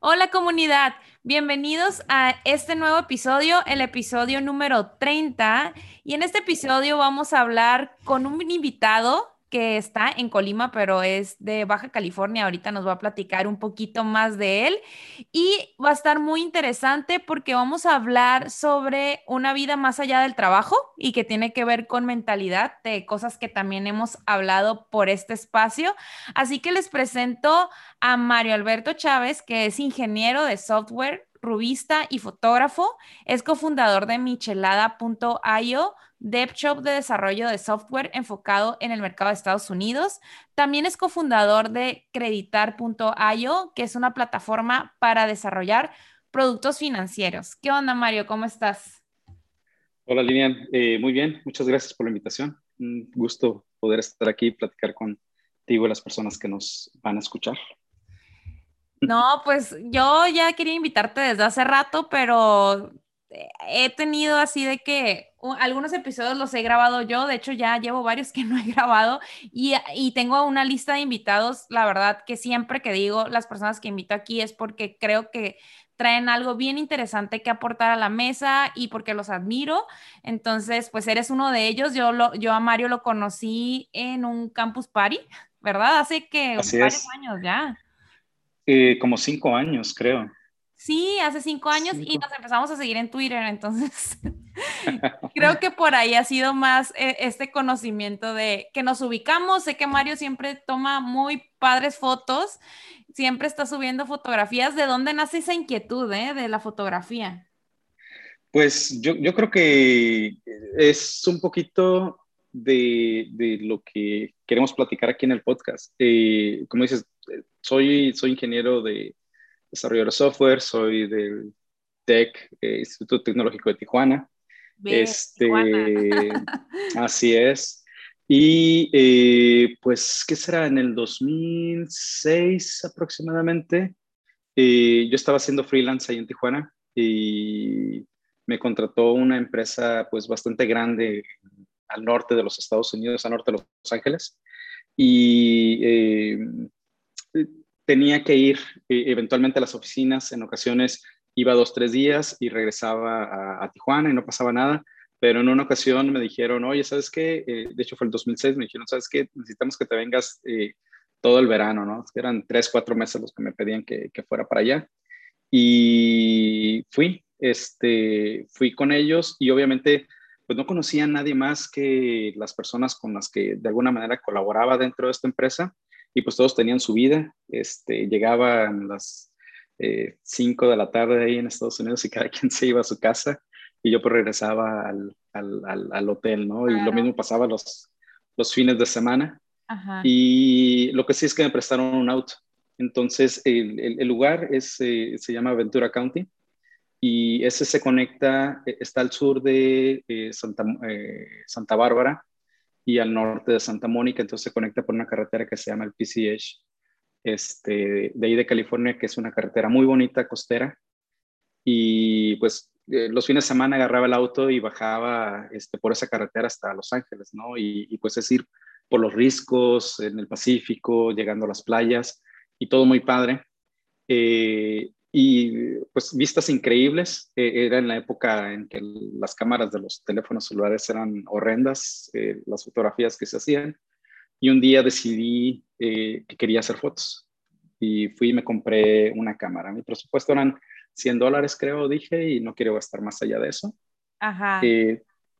Hola comunidad, bienvenidos a este nuevo episodio, el episodio número 30. Y en este episodio vamos a hablar con un invitado que está en Colima, pero es de Baja California. Ahorita nos va a platicar un poquito más de él y va a estar muy interesante porque vamos a hablar sobre una vida más allá del trabajo y que tiene que ver con mentalidad de cosas que también hemos hablado por este espacio. Así que les presento a Mario Alberto Chávez, que es ingeniero de software rubista y fotógrafo. Es cofundador de michelada.io, dev shop de desarrollo de software enfocado en el mercado de Estados Unidos. También es cofundador de creditar.io, que es una plataforma para desarrollar productos financieros. ¿Qué onda, Mario? ¿Cómo estás? Hola, Lilian. Eh, muy bien. Muchas gracias por la invitación. Un gusto poder estar aquí y platicar contigo y las personas que nos van a escuchar. No, pues yo ya quería invitarte desde hace rato, pero he tenido así de que algunos episodios los he grabado yo, de hecho ya llevo varios que no he grabado y, y, tengo una lista de invitados, la verdad que siempre que digo las personas que invito aquí es porque creo que traen algo bien interesante que aportar a la mesa y porque los admiro. Entonces, pues eres uno de ellos. Yo, lo, yo a Mario lo conocí en un campus party, ¿verdad? Hace que varios años ya. Eh, como cinco años, creo. Sí, hace cinco años y nos empezamos a seguir en Twitter, entonces creo que por ahí ha sido más eh, este conocimiento de que nos ubicamos. Sé que Mario siempre toma muy padres fotos, siempre está subiendo fotografías. ¿De dónde nace esa inquietud eh, de la fotografía? Pues yo, yo creo que es un poquito de, de, lo que queremos platicar aquí en el podcast. Eh, como dices, soy, soy ingeniero de desarrollo de software, soy del TEC, eh, Instituto Tecnológico de Tijuana. este, así es. Y eh, pues, ¿qué será? En el 2006 aproximadamente, yo estaba haciendo freelance ahí en Tijuana y me contrató una empresa pues bastante grande al norte de los Estados Unidos, al norte de Los Ángeles. Y eh, tenía que ir eh, eventualmente a las oficinas, en ocasiones iba dos, tres días y regresaba a, Tijuana y no pasaba nada, pero en una ocasión me dijeron, oye, ¿sabes qué? Eh, de hecho fue el 2006, me dijeron, ¿sabes qué? Necesitamos que te vengas todo el verano, ¿no? Eran tres, cuatro meses los que me pedían que, que fuera para allá. Y fui, este, fui con ellos y obviamente pues no conocía a nadie más que las personas con las que de alguna manera colaboraba dentro de esta empresa y pues todos tenían su vida. Este, llegaban las 5 eh, de la tarde ahí en Estados Unidos y cada quien se iba a su casa y yo pues regresaba al, al, al, hotel, ¿no? Y lo mismo pasaba los, los fines de semana. Y lo que sí es que me prestaron un auto. Entonces, el, el, lugar es, eh, se llama Ventura County y ese se conecta, eh, está al sur de eh, Santa, eh, Santa Bárbara y al norte de Santa Mónica, entonces se conecta por una carretera que se llama el PCH, este, de ahí de California, que es una carretera muy bonita, costera, y pues los fines de semana agarraba el auto y bajaba este, por esa carretera hasta Los Ángeles, ¿no? Y, y pues es ir por los riscos, en el Pacífico, llegando a las playas, y todo muy padre. Eh, y pues vistas increíbles. Eh, era en la época en que las cámaras de los teléfonos celulares eran horrendas, eh, las fotografías que se hacían. Y un día decidí eh, que quería hacer fotos y fui y me compré una cámara. Mi presupuesto eran 100 dólares, creo, dije, y no quiero gastar más allá de eso. Ajá.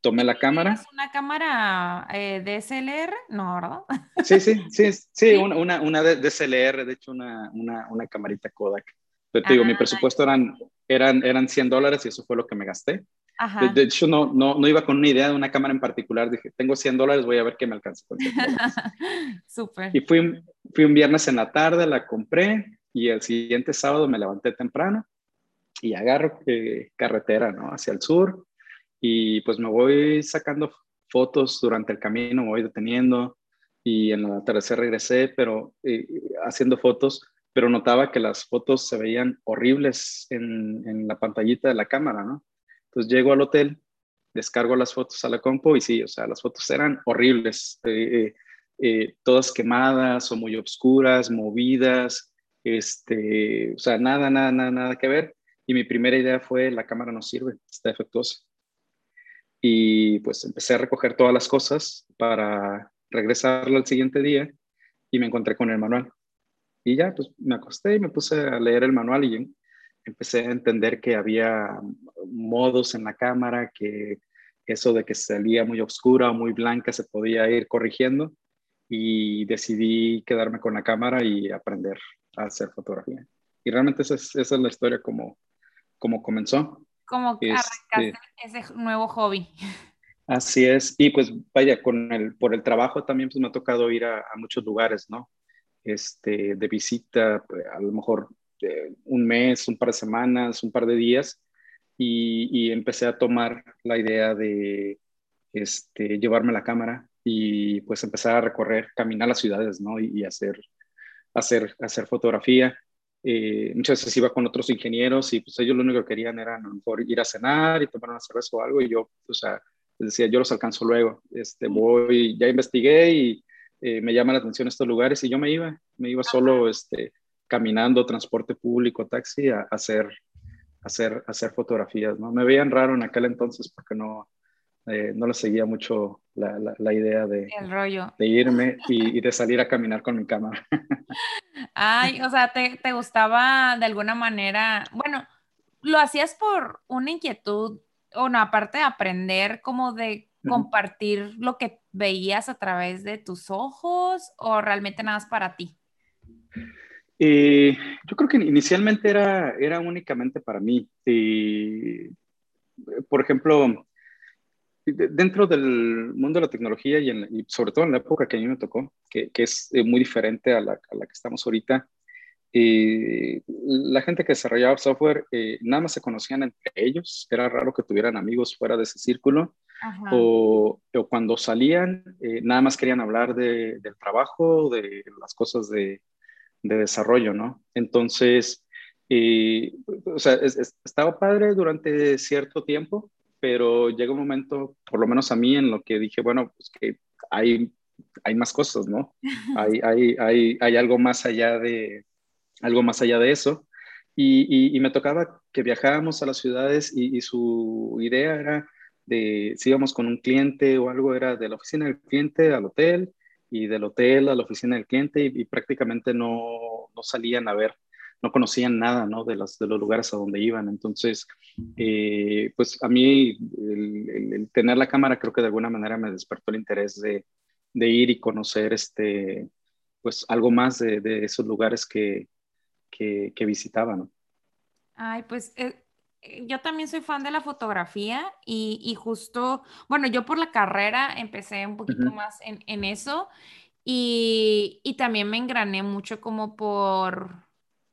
tomé la cámara. ¿Es una cámara DSLR? No, ¿verdad? Sí, sí, sí, sí, Una, una, una DSLR, de hecho, una, una, una camarita Kodak. Te, digo, mi ah, presupuesto eran, eran, eran 100 dólares y eso fue lo que me gasté. De, hecho, no, no, no, iba con una idea de una cámara en particular. Dije, tengo 100 dólares, voy a ver qué me alcanza Súper. Y fui, fui un viernes en la tarde, la compré y el siguiente sábado me levanté temprano y agarro eh, carretera, ¿no? Hacia el sur y pues me voy sacando fotos durante el camino, me voy deteniendo y en la atardecer regresé, pero eh, haciendo fotos pero notaba que las fotos se veían horribles en, la pantallita de la cámara, ¿no? Entonces llego al hotel, descargo las fotos a la compu y sí, o sea, las fotos eran horribles, eh, eh, eh, todas quemadas o muy oscuras, movidas, Este, o sea, nada, nada, nada, nada que ver. Y mi primera idea fue, la cámara no sirve, está defectuosa. Y pues empecé a recoger todas las cosas para regresarla al siguiente día y me encontré con el manual. Y ya, pues me acosté y me puse a leer el manual y empecé a entender que había modos en la cámara, que eso de que salía muy oscura o muy blanca se podía ir corrigiendo y decidí quedarme con la cámara y aprender a hacer fotografía. Y realmente esa es, esa es la historia como, como comenzó. Como que este, ese nuevo hobby. Así es. Y pues vaya, con el, por el trabajo también pues me ha tocado ir a, muchos lugares, ¿no? Este, de visita, pues, a lo mejor eh, un mes, un par de semanas, un par de días. Y, empecé a tomar la idea de este, llevarme la cámara y pues empezar a recorrer, caminar las ciudades, ¿no? Y, hacer, hacer, hacer fotografía. Eh, muchas veces iba con otros ingenieros y pues ellos lo único que querían era a lo mejor ir a cenar y tomar una cerveza o algo y yo, o sea, les decía, yo los alcanzo luego, este, voy, ya investigué y eh, me llama la atención estos lugares y yo me iba, me iba solo este, caminando, transporte público, taxi, a, hacer, hacer, hacer fotografías, ¿no? Me veían raro en aquel entonces porque no, eh, no les seguía mucho la, la, idea de, de irme y, de salir a caminar con mi cámara. Ay, o sea, te, te, gustaba de alguna manera, bueno, lo hacías por una inquietud, o no, aparte de aprender, como de compartir lo que veías a través de tus ojos, o realmente nada más para ti. Eh, yo creo que inicialmente era, era únicamente para mí. Eh, por ejemplo, dentro del mundo de la tecnología y, sobre todo en la época que a mí me tocó, que, es eh, muy diferente a la, que estamos ahorita, eh, la gente que desarrollaba software eh, nada más se conocían entre ellos, era raro que tuvieran amigos fuera de ese círculo, o, cuando salían nada más querían hablar de, del trabajo, de las cosas de, desarrollo, ¿no? Entonces, o sea, estaba padre durante cierto tiempo, pero llega un momento, por lo menos a mí, en lo que dije, bueno, pues que hay, hay más cosas, ¿no? Hay, hay, hay, hay algo más allá de, algo más allá de eso. Y, y, me tocaba que viajábamos a las ciudades y, y, su idea era de, si íbamos con un cliente o algo, era de la oficina del cliente al hotel y del hotel a la oficina del cliente y, prácticamente no, no salían a ver no conocían nada, ¿no? De, los, de los lugares a donde iban. Entonces, eh, pues a mí el, tener la cámara creo que de alguna manera me despertó el interés de, ir y conocer este, pues algo más de, esos lugares que, que, que, ¿no? Ay, pues eh, yo también soy fan de la fotografía y, y, justo, bueno, yo por la carrera empecé un poquito más en, en eso y, y, también me engrané mucho como por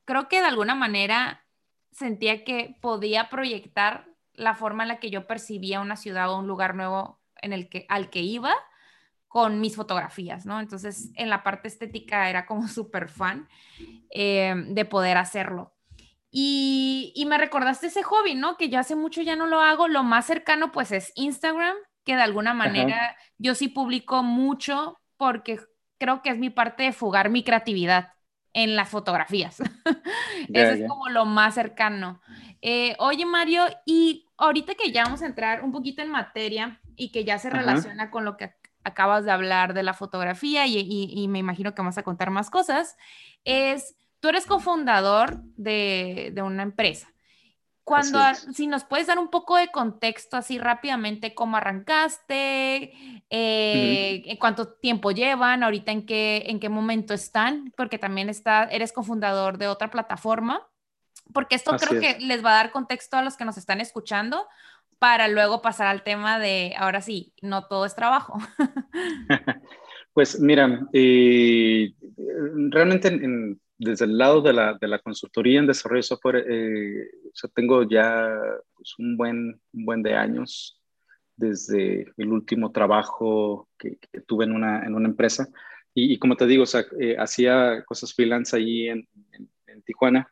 creo que de alguna manera sentía que podía proyectar la forma en la que yo percibía una ciudad o un lugar nuevo en el que, al que iba con mis fotografías, ¿no? Entonces, en la parte estética era como súper fan eh, de poder hacerlo. Y, y, me recordaste ese hobby, ¿no? Que yo hace mucho ya no lo hago. Lo más cercano, pues, es Instagram, que de alguna manera yo sí publico mucho porque creo que es mi parte de fugar mi creatividad en las fotografías. Eso es como lo más cercano. Eh, oye, Mario, y ahorita que ya vamos a entrar un poquito en materia y que ya se relaciona con lo que acabas de hablar de la fotografía y, me imagino que vamos a contar más cosas, es, tú eres cofundador de, de una empresa. Cuando, si nos puedes dar un poco de contexto así rápidamente, cómo arrancaste, eh, cuánto tiempo llevan, ahorita en qué, en qué momento están, porque también está, eres cofundador de otra plataforma, porque esto creo que les va a dar contexto a los que nos están escuchando para luego pasar al tema de, ahora sí, no todo es trabajo. pues mira, eh, realmente en desde el lado de la, de la, consultoría en desarrollo de software, eh, tengo ya pues, un, buen, un buen de años desde el último trabajo que, tuve en una, en una empresa. Y, como te digo, o sea, eh, hacía cosas freelance ahí en, en, Tijuana.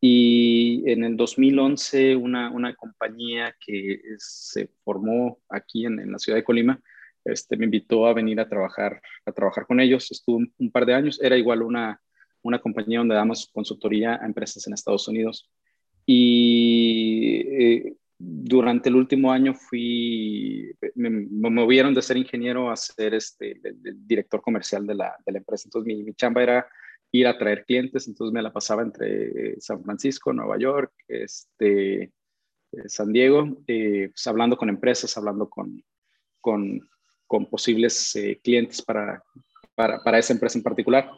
Y en el 2011, una, una compañía que se formó aquí en, en, la ciudad de Colima, este, me invitó a venir a trabajar, a trabajar con ellos. Estuve un par de años. Era igual una, una compañía donde damos consultoría a empresas en Estados Unidos. Y eh, durante el último año fui, me, movieron de ser ingeniero a ser este, director comercial de la, de la, empresa. Entonces mi, mi chamba era ir a traer clientes, entonces me la pasaba entre San Francisco, Nueva York, este, eh, San Diego, eh, pues hablando con empresas, hablando con, con, posibles eh, clientes para, para, para, esa empresa en particular.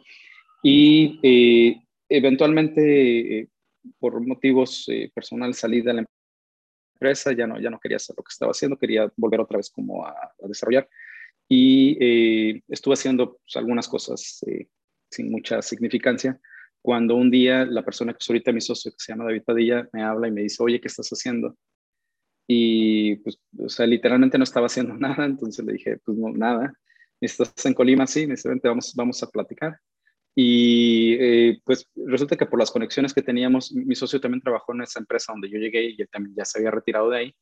Y eventualmente, por motivos personales, salí de la empresa, ya no, ya no quería hacer lo que estaba haciendo, quería volver otra vez como a, desarrollar. Y estuve haciendo pues, algunas cosas sin mucha significancia, cuando un día la persona que es ahorita mi socio, que se llama David Padilla, me habla y me dice, oye, ¿qué estás haciendo? Y pues, o sea, literalmente no estaba haciendo nada, entonces le dije, pues no, nada. ¿Estás en Colima? Sí, me dice, vente, vamos, vamos a platicar. Y eh, pues resulta que por las conexiones que teníamos, mi socio también trabajó en esa empresa donde yo llegué y él también ya se había retirado de ahí,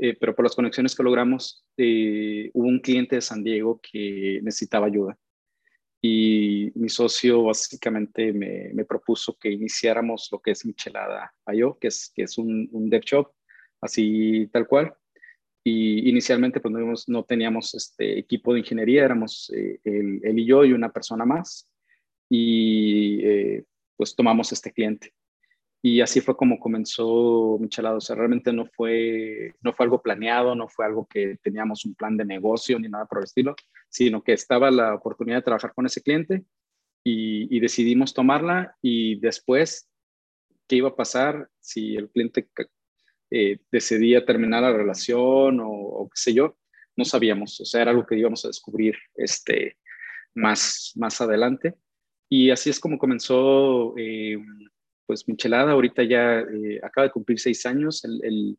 eh, pero por las conexiones que logramos, eh, hubo un cliente de San Diego que necesitaba ayuda y mi socio básicamente me, me, propuso que iniciáramos lo que es Michelada IO, que es, que es un, un dev shop, así tal cual. Y inicialmente pues no, teníamos este equipo de ingeniería, éramos eh, él, y yo y una persona más. Y eh, pues tomamos este cliente. Y así fue como comenzó Michelada. O sea, realmente no fue, no fue algo planeado, no fue algo que teníamos un plan de negocio ni nada por el estilo, sino que estaba la oportunidad de trabajar con ese cliente y, decidimos tomarla y después, ¿qué iba a pasar si el cliente eh, decidía terminar la relación o, qué sé yo? No sabíamos, o sea, era algo que íbamos a descubrir este, más, más adelante. Y así es como comenzó eh, pues Michelada ahorita ya eh, acaba de cumplir seis años el,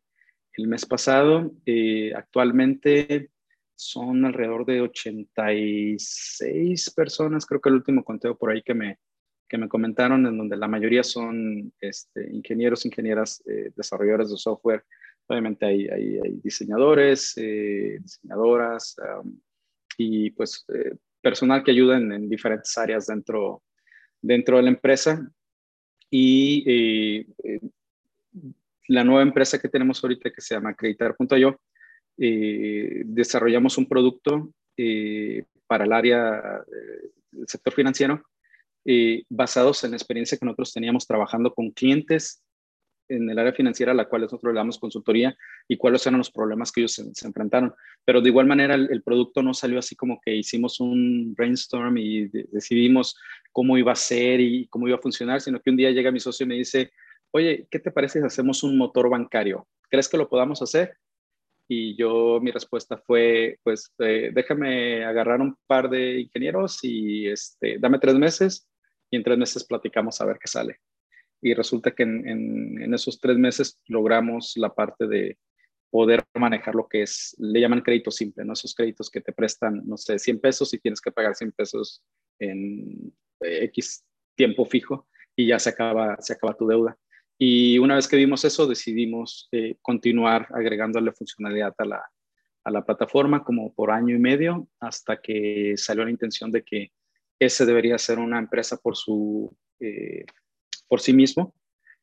el, mes pasado. Eh, actualmente son alrededor de 86 personas, creo que el último conteo por ahí que me, que me comentaron, en donde la mayoría son este, ingenieros, ingenieras, eh, desarrolladores de software. Obviamente hay, hay, diseñadores, diseñadoras y pues personal que ayuda en, en, diferentes áreas dentro, dentro de la empresa. Y eh, eh, la nueva empresa que tenemos ahorita, que se llama Acreditar.io, eh, desarrollamos un producto para el área del sector financiero basados en la experiencia que nosotros teníamos trabajando con clientes en el área financiera a la cual nosotros le damos consultoría y cuáles eran los problemas que ellos se, enfrentaron. Pero de igual manera el, producto no salió así como que hicimos un brainstorm y decidimos cómo iba a ser y cómo iba a funcionar, sino que un día llega mi socio y me dice, oye, ¿qué te parece si hacemos un motor bancario? ¿Crees que lo podamos hacer? Y yo, mi respuesta fue, pues eh, déjame agarrar un par de ingenieros y este, dame tres meses y en tres meses platicamos a ver qué sale y resulta que en, esos tres meses logramos la parte de poder manejar lo que es, le llaman crédito simple, ¿no? Esos créditos que te prestan, no sé, 100 pesos y tienes que pagar 100 pesos en X tiempo fijo y ya se acaba, se acaba tu deuda. Y una vez que vimos eso, decidimos eh, continuar agregándole funcionalidad a la, a la plataforma como por año y medio hasta que salió la intención de que ese debería ser una empresa por su eh, por sí mismo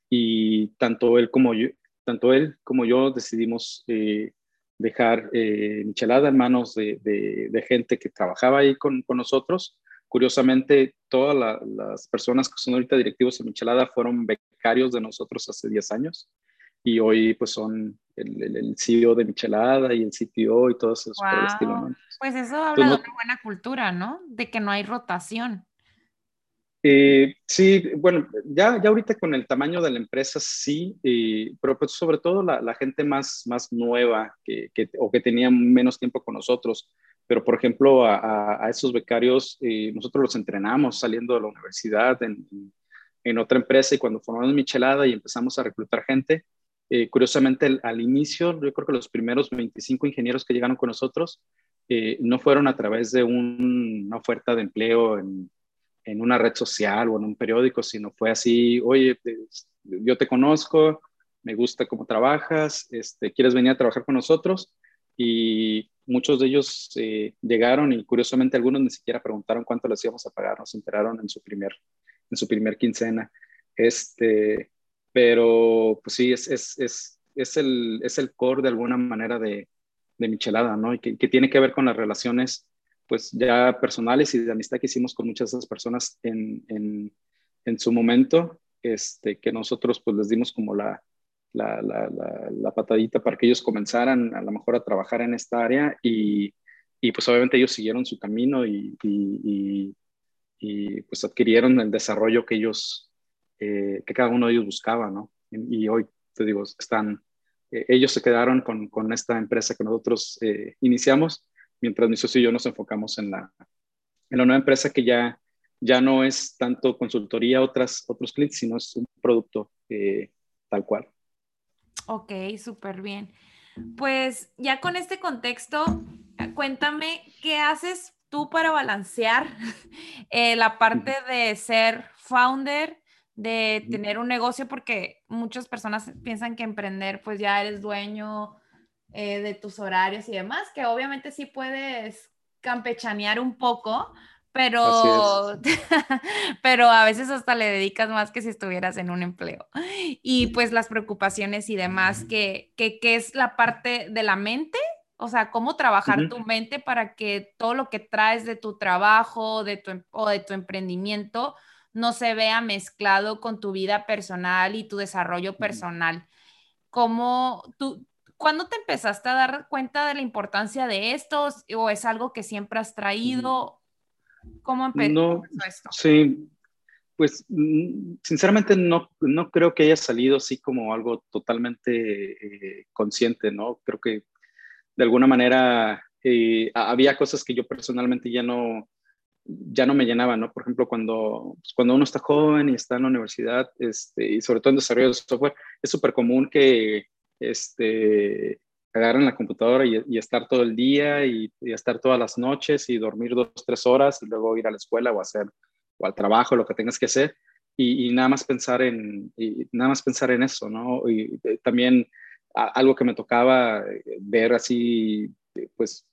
y tanto él como yo, tanto él como yo decidimos eh, dejar eh, Michelada en manos de, de, gente que trabajaba ahí con, con nosotros. Curiosamente, todas las personas que son ahorita directivos en Michelada fueron becarios de nosotros hace 10 años y hoy pues son el, el, CEO de Michelada y el CTO y todo eso por el estilo. Pues eso habla de una buena cultura, ¿no? De que no hay rotación. Eh, sí, bueno, ya, ya ahorita con el tamaño de la empresa sí, eh, pero pues sobre todo la, gente más, más nueva que, o que tenía menos tiempo con nosotros. Pero, por ejemplo, a, a esos becarios eh, nosotros los entrenamos saliendo de la universidad en, en, otra empresa y cuando formamos Michelada y empezamos a reclutar gente, curiosamente al inicio, yo creo que los primeros 25 ingenieros que llegaron con nosotros no fueron a través de un, una oferta de empleo en en una red social o en un periódico, sino fue así, oye, yo te conozco, me gusta cómo trabajas, este, ¿quieres venir a trabajar con nosotros? Y muchos de ellos eh, llegaron y curiosamente algunos ni siquiera preguntaron cuánto les íbamos a pagar, nos enteraron en su primer, en su primer quincena. Este, pero pues sí, es, es, es, es, el, es el core de alguna manera de, de Michelada, ¿no? Y que, tiene que ver con las relaciones pues ya personales y de amistad que hicimos con muchas de esas personas en, en, su momento, este, que nosotros pues les dimos como la, la, la, patadita para que ellos comenzaran a lo mejor a trabajar en esta área y, y pues obviamente ellos siguieron su camino y, y, y, pues adquirieron el desarrollo que ellos, eh, que cada uno de ellos buscaba, ¿no? Y, hoy, te digo, están, eh, ellos se quedaron con, con, esta empresa que nosotros eh, iniciamos, mientras mi socio y yo nos enfocamos en la, en la nueva empresa que ya, ya no es tanto consultoría a otras, otros clientes, sino es un producto tal cual. Ok, súper bien. Pues ya con este contexto, cuéntame qué haces tú para balancear eh, la parte de ser founder, de tener un negocio, porque muchas personas piensan que emprender, pues ya eres dueño eh, de tus horarios y demás, que obviamente sí puedes campechanear un poco, pero, pero a veces hasta le dedicas más que si estuvieras en un empleo. Y pues las preocupaciones y demás, que, que, que es la parte de la mente, o sea, cómo trabajar tu mente para que todo lo que traes de tu trabajo de tu, em, o de tu emprendimiento no se vea mezclado con tu vida personal y tu desarrollo personal. ¿Cómo tú, ¿Cuándo te empezaste a dar cuenta de la importancia de estos o es algo que siempre has traído? ¿Cómo empezó esto? Sí, pues mm, sinceramente no, no creo que haya salido así como algo totalmente eh, consciente, ¿no? Creo que de alguna manera eh, había cosas que yo personalmente ya no, ya no me llenaban, ¿no? Por ejemplo, cuando, pues, cuando uno está joven y está en la universidad, este, y sobre todo en desarrollo de software, es súper común que este, agarren la computadora y, estar todo el día y, estar todas las noches y dormir dos, tres horas y luego ir a la escuela o hacer o al trabajo, lo que tengas que hacer y, nada más pensar en y nada más pensar en eso, ¿no? Y eh, también algo que me tocaba eh, ver así, pues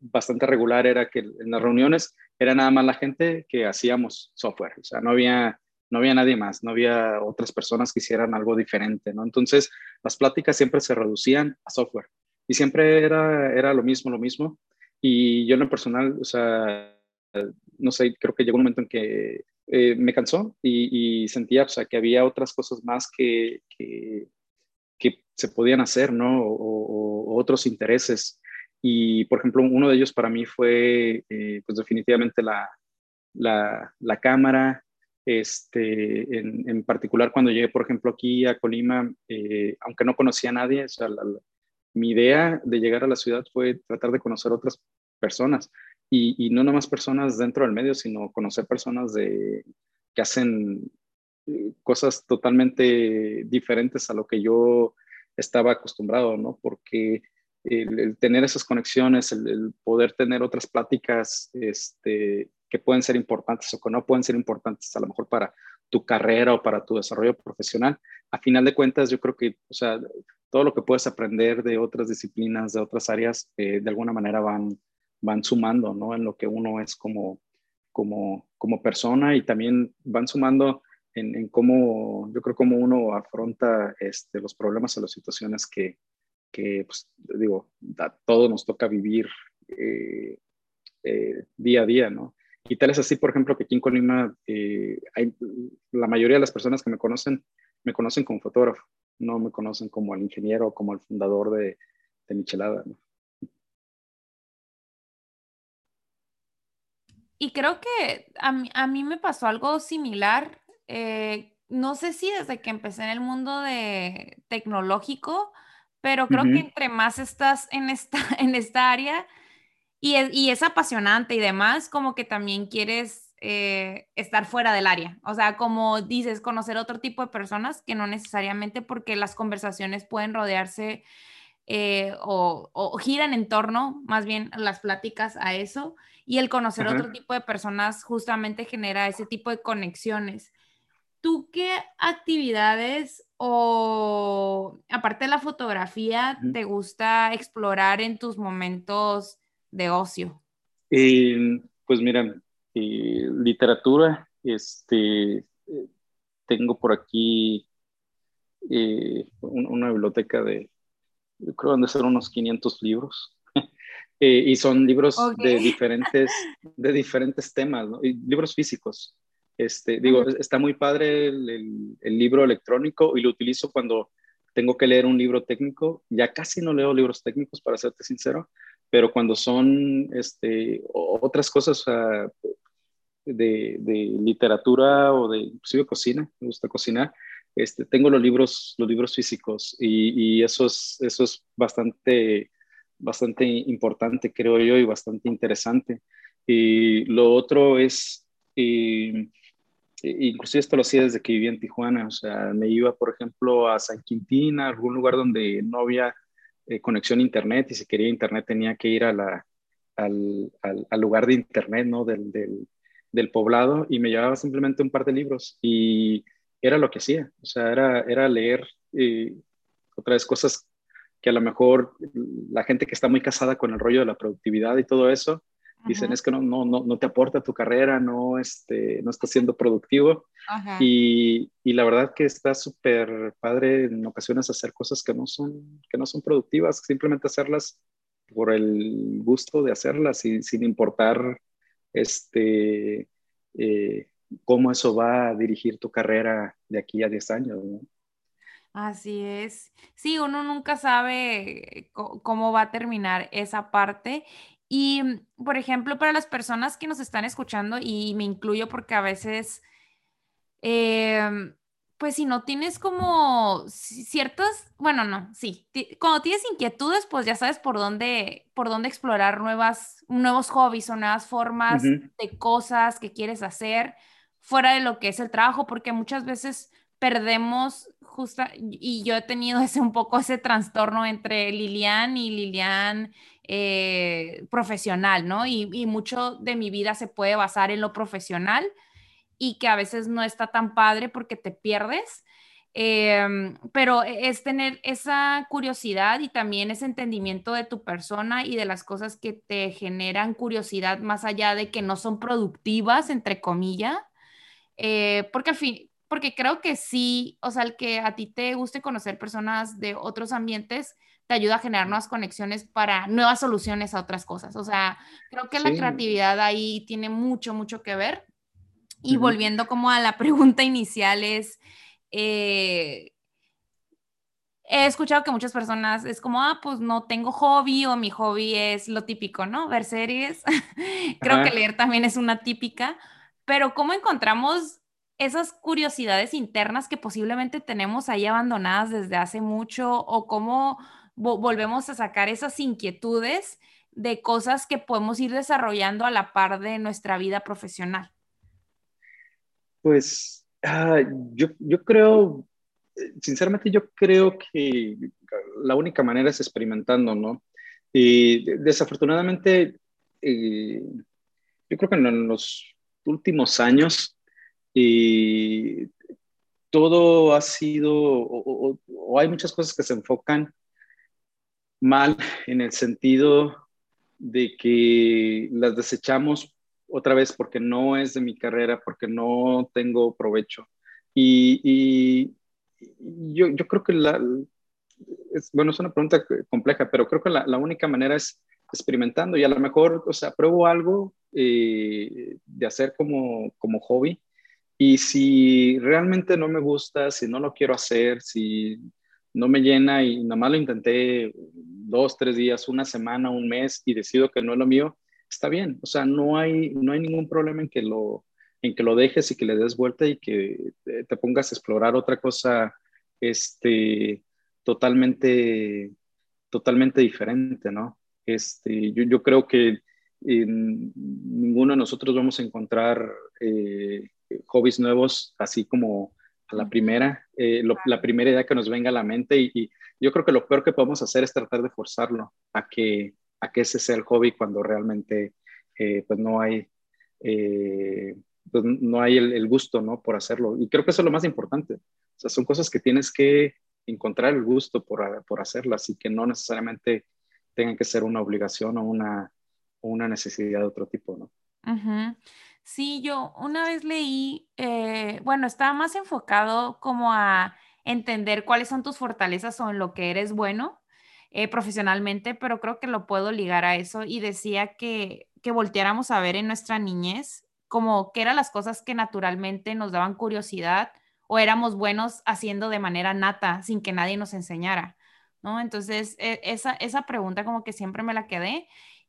bastante regular era que en las reuniones era nada más la gente que hacíamos software, o sea, no había no había nadie más, no había otras personas que hicieran algo diferente, ¿no? Entonces, las pláticas siempre se reducían a software y siempre era, era lo mismo, lo mismo. Y yo en lo personal, o sea, no sé, creo que llegó un momento en que eh, me cansó y, sentía, o sea, que había otras cosas más que, que, se podían hacer, ¿no? O, otros intereses. Y, por ejemplo, uno de ellos para mí fue, eh, pues definitivamente la, la, la cámara, este, en, particular cuando llegué, por ejemplo, aquí a Colima, eh, aunque no conocía a nadie, o sea, mi idea de llegar a la ciudad fue tratar de conocer otras personas y, y no nomás personas dentro del medio, sino conocer personas de, que hacen eh, cosas totalmente diferentes a lo que yo estaba acostumbrado, ¿no? Porque el, tener esas conexiones, el, el, poder tener otras pláticas este, que pueden ser importantes o que no pueden ser importantes a lo mejor para tu carrera o para tu desarrollo profesional. A final de cuentas, yo creo que, o sea, todo lo que puedes aprender de otras disciplinas, de otras áreas, eh, de alguna manera van, van sumando, ¿no? En lo que uno es como, como, como persona y también van sumando en, en cómo, yo creo, cómo uno afronta este, los problemas o las situaciones que, que pues, digo, a todos nos toca vivir eh, eh, día a día, ¿no? Y tal es así, por ejemplo, que aquí en Colima eh, hay, la mayoría de las personas que me conocen, me conocen como fotógrafo, no me conocen como el ingeniero o como el fundador de, de Michelada. Y creo que a mí, a mí, me pasó algo similar. Eh, no sé si desde que empecé en el mundo de tecnológico, pero creo que entre más estás en esta, en esta área, y es, y es apasionante y demás, como que también quieres eh, estar fuera del área. O sea, como dices, conocer otro tipo de personas que no necesariamente porque las conversaciones pueden rodearse eh, o, o, giran en torno, más bien las pláticas a eso. Y el conocer otro tipo de personas justamente genera ese tipo de conexiones. ¿Tú qué actividades o aparte de la fotografía te gusta explorar en tus momentos de ocio? pues mira, literatura, Este, tengo por aquí una biblioteca de, yo creo que de ser unos 500 libros. y son libros de, diferentes, de diferentes temas, ¿no? y libros físicos. Este, digo, está muy padre el, el, libro electrónico y lo utilizo cuando tengo que leer un libro técnico. Ya casi no leo libros técnicos, para serte sincero, pero cuando son este, otras cosas de, de, literatura o de inclusive cocina, me gusta cocinar, este, tengo los libros, los libros físicos y, y eso, es, eso es bastante, bastante importante, creo yo, y bastante interesante. Y lo otro es, eh, inclusive esto lo hacía desde que vivía en Tijuana, o sea, me iba, por ejemplo, a San Quintín, a algún lugar donde no había eh, conexión a internet y si quería internet tenía que ir a la, al, al, lugar de internet, ¿no? Del, del, del, poblado y me llevaba simplemente un par de libros y era lo que hacía, o sea, era, era leer eh, otras cosas que a lo mejor la gente que está muy casada con el rollo de la productividad y todo eso, dicen es que no, no, no, no, te aporta tu carrera, no, este, no estás siendo productivo. Y, y, la verdad que está súper padre en ocasiones hacer cosas que no, son, que no son productivas, simplemente hacerlas por el gusto de hacerlas y sin importar este, eh, cómo eso va a dirigir tu carrera de aquí a 10 años. ¿no? Así es. Sí, uno nunca sabe cómo va a terminar esa parte. Y, por ejemplo, para las personas que nos están escuchando, y me incluyo porque a veces, em, pues si no tienes como ciertas, bueno, no, sí, cuando tienes inquietudes, pues ya sabes por dónde, por dónde explorar nuevas, nuevos hobbies o nuevas formas de cosas que quieres hacer fuera de lo que es el trabajo, porque muchas veces perdemos justa, y yo he tenido ese un poco ese trastorno entre Lilian y Lilian eh, profesional, ¿no? Y, mucho de mi vida se puede basar en lo profesional y que a veces no está tan padre porque te pierdes. Em, pero e, es tener esa curiosidad y también ese entendimiento de tu persona y de las cosas que te generan curiosidad más allá de que no son productivas, entre comillas, eh, porque al fin, porque creo que sí, o sea, el que a ti te guste conocer personas de otros ambientes te ayuda a generar nuevas conexiones para nuevas soluciones a otras cosas. O sea, creo que la creatividad ahí tiene mucho, mucho que ver. Y volviendo como a la pregunta inicial es, eh, he escuchado que muchas personas es como, ah, pues no tengo hobby o mi hobby es lo típico, ¿no? Ver series. creo que leer también es una típica, pero ¿cómo encontramos esas curiosidades internas que posiblemente tenemos ahí abandonadas desde hace mucho o cómo volvemos a sacar esas inquietudes de cosas que podemos ir desarrollando a la par de nuestra vida profesional? Pues ah, yo, yo creo, sinceramente yo creo que la única manera es experimentando, ¿no? Y desafortunadamente, eh, yo creo que en los últimos años y todo ha sido, o, hay muchas cosas que se enfocan mal en el sentido de que las desechamos otra vez porque no es de mi carrera, porque no tengo provecho. Y, yo, yo, creo que la, es, bueno, es una pregunta compleja, pero creo que la, la, única manera es experimentando y a lo mejor, o sea, pruebo algo eh, de hacer como, como hobby y si realmente no me gusta, si no lo quiero hacer, si no me llena y nada más lo intenté dos, tres días, una semana, un mes y decido que no es lo mío, está bien. O sea, no hay, no hay ningún problema en que, lo, en que lo dejes y que le des vuelta y que te pongas a explorar otra cosa este, totalmente, totalmente diferente, ¿no? Este, yo, yo creo que ninguno de nosotros vamos a encontrar eh, hobbies nuevos así como a la primera, eh, la primera idea que nos venga a la mente y, yo creo que lo peor que podemos hacer es tratar de forzarlo a que, a que ese sea el hobby cuando realmente eh, pues no hay, pues no hay el, gusto ¿no? por hacerlo. Y creo que eso es lo más importante. O son cosas que tienes que encontrar el gusto por, por hacerlas y que no necesariamente tengan que ser una obligación o una, una necesidad de otro tipo, ¿no? Sí, yo una vez leí, eh, bueno, estaba más enfocado como a entender cuáles son tus fortalezas o en lo que eres bueno eh, profesionalmente, pero creo que lo puedo ligar a eso y decía que, que volteáramos a ver en nuestra niñez como que eran las cosas que naturalmente nos daban curiosidad o éramos buenos haciendo de manera nata sin que nadie nos enseñara, ¿no? Entonces, e, esa, esa pregunta como que siempre me la quedé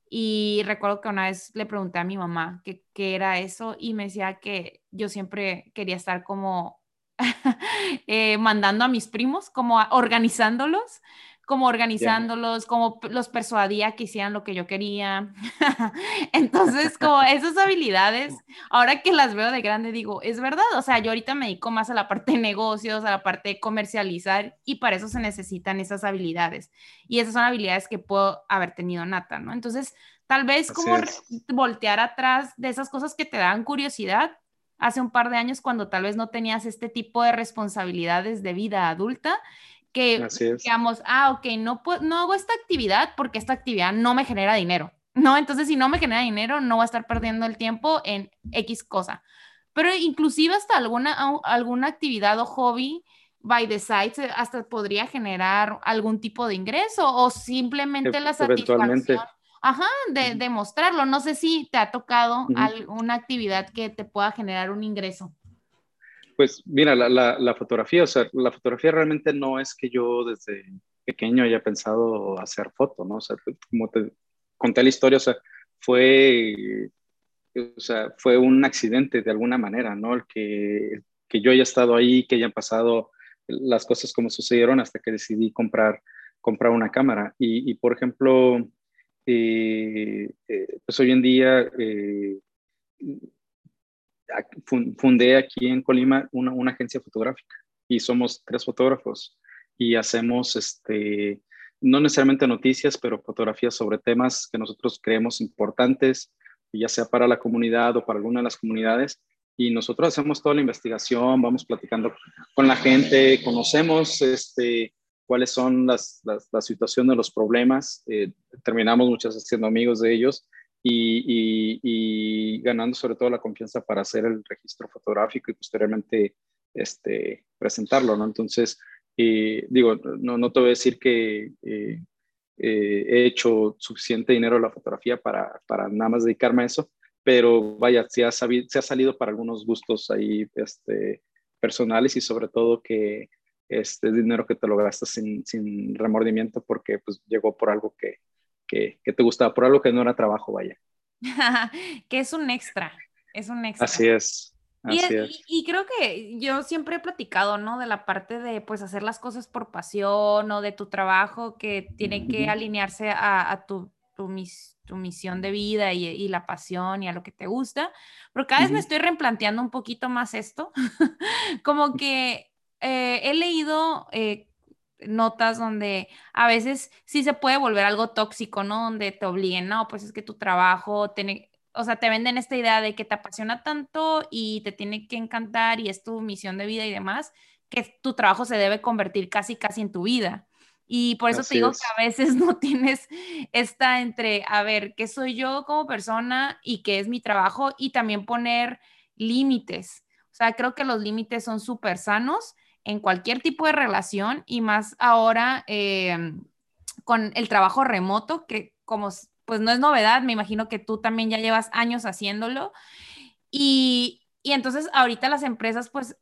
y recuerdo que una vez le pregunté a mi mamá qué, era eso y me decía que yo siempre quería estar como eh, mandando a mis primos, como organizándolos como organizándolos, como los persuadía que hicieran lo que yo quería. Entonces, como esas habilidades, ahora que las veo de grande, digo, es verdad, o sea, yo ahorita me dedico más a la parte de negocios, a la parte de comercializar, y para eso se necesitan esas habilidades. Y esas son habilidades que puedo haber tenido nata, ¿no? Entonces, tal vez como voltear atrás de esas cosas que te dan curiosidad hace un par de años cuando tal vez no tenías este tipo de responsabilidades de vida adulta que digamos, ah, ok, no, no hago esta actividad porque esta actividad no me genera dinero, ¿no? Entonces, si no me genera dinero, no voy a estar perdiendo el tiempo en X cosa. Pero inclusive hasta alguna, alguna actividad o hobby by the side hasta podría generar algún tipo de ingreso o simplemente la satisfacción. Ajá, de, de, mostrarlo. No sé si te ha tocado alguna actividad que te pueda generar un ingreso. Pues mira, la, fotografía, o sea, la fotografía realmente no es que yo desde pequeño haya pensado hacer foto, ¿no? O sea, como te conté la historia, o sea, fue, o sea, fue un accidente de alguna manera, ¿no? El que, que yo haya estado ahí, que hayan pasado las cosas como sucedieron hasta que decidí comprar, comprar una cámara. Y, por ejemplo, eh, eh, pues hoy en día... Eh, fundé aquí en Colima una, agencia fotográfica y somos tres fotógrafos y hacemos, este, no necesariamente noticias, pero fotografías sobre temas que nosotros creemos importantes, ya sea para la comunidad o para alguna de las comunidades. Y nosotros hacemos toda la investigación, vamos platicando con la gente, conocemos este, cuáles son las, las, la situación de los problemas, eh, terminamos muchas veces siendo amigos de ellos y, ganando sobre todo la confianza para hacer el registro fotográfico y posteriormente este, presentarlo, ¿no? Entonces, eh, digo, no, no te voy a decir que eh, eh, he hecho suficiente dinero en la fotografía para, para nada más dedicarme a eso, pero vaya, se ha, se ha salido para algunos gustos ahí este, personales y sobre todo que este dinero que te lo gastas sin, sin remordimiento porque pues llegó por algo que, que, te gustaba, por algo que no era trabajo, vaya. que es un extra, es un extra. Así es. Así y, es. Y, creo que yo siempre he platicado, ¿no? De la parte de, pues, hacer las cosas por pasión o de tu trabajo que tiene que alinearse a, tu, tu, misión de vida y, la pasión y a lo que te gusta. Pero cada vez me estoy replanteando un poquito más esto. Como que eh, he leído eh, notas donde a veces sí se puede volver algo tóxico, ¿no? Donde te obliguen, no, pues es que tu trabajo tiene, o sea, te venden esta idea de que te apasiona tanto y te tiene que encantar y es tu misión de vida y demás, que tu trabajo se debe convertir casi, casi en tu vida. Y por eso te digo que a veces no tienes esta entre, a ver, ¿qué soy yo como persona y qué es mi trabajo? Y también poner límites. O sea, creo que los límites son súper sanos en cualquier tipo de relación y más ahora eh, con el trabajo remoto, que como pues no es novedad, me imagino que tú también ya llevas años haciéndolo. Y, y entonces ahorita las empresas pues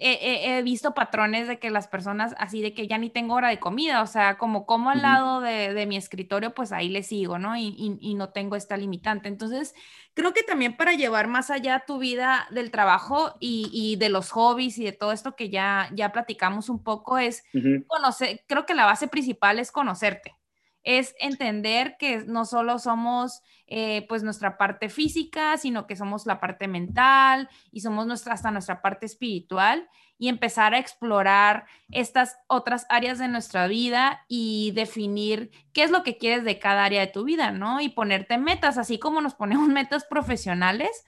he, visto patrones de que las personas así de que ya ni tengo hora de comida, o sea, como como al lado de, mi escritorio, pues ahí le sigo, ¿no? Y, no tengo esta limitante. Entonces, creo que también para llevar más allá tu vida del trabajo y, de los hobbies y de todo esto que ya, ya platicamos un poco, es conocer, creo que la base principal es conocerte es entender que no solo somos eh, pues nuestra parte física, sino que somos la parte mental y somos nuestra, hasta nuestra parte espiritual y empezar a explorar estas otras áreas de nuestra vida y definir qué es lo que quieres de cada área de tu vida, ¿no? Y ponerte metas, así como nos ponemos metas profesionales,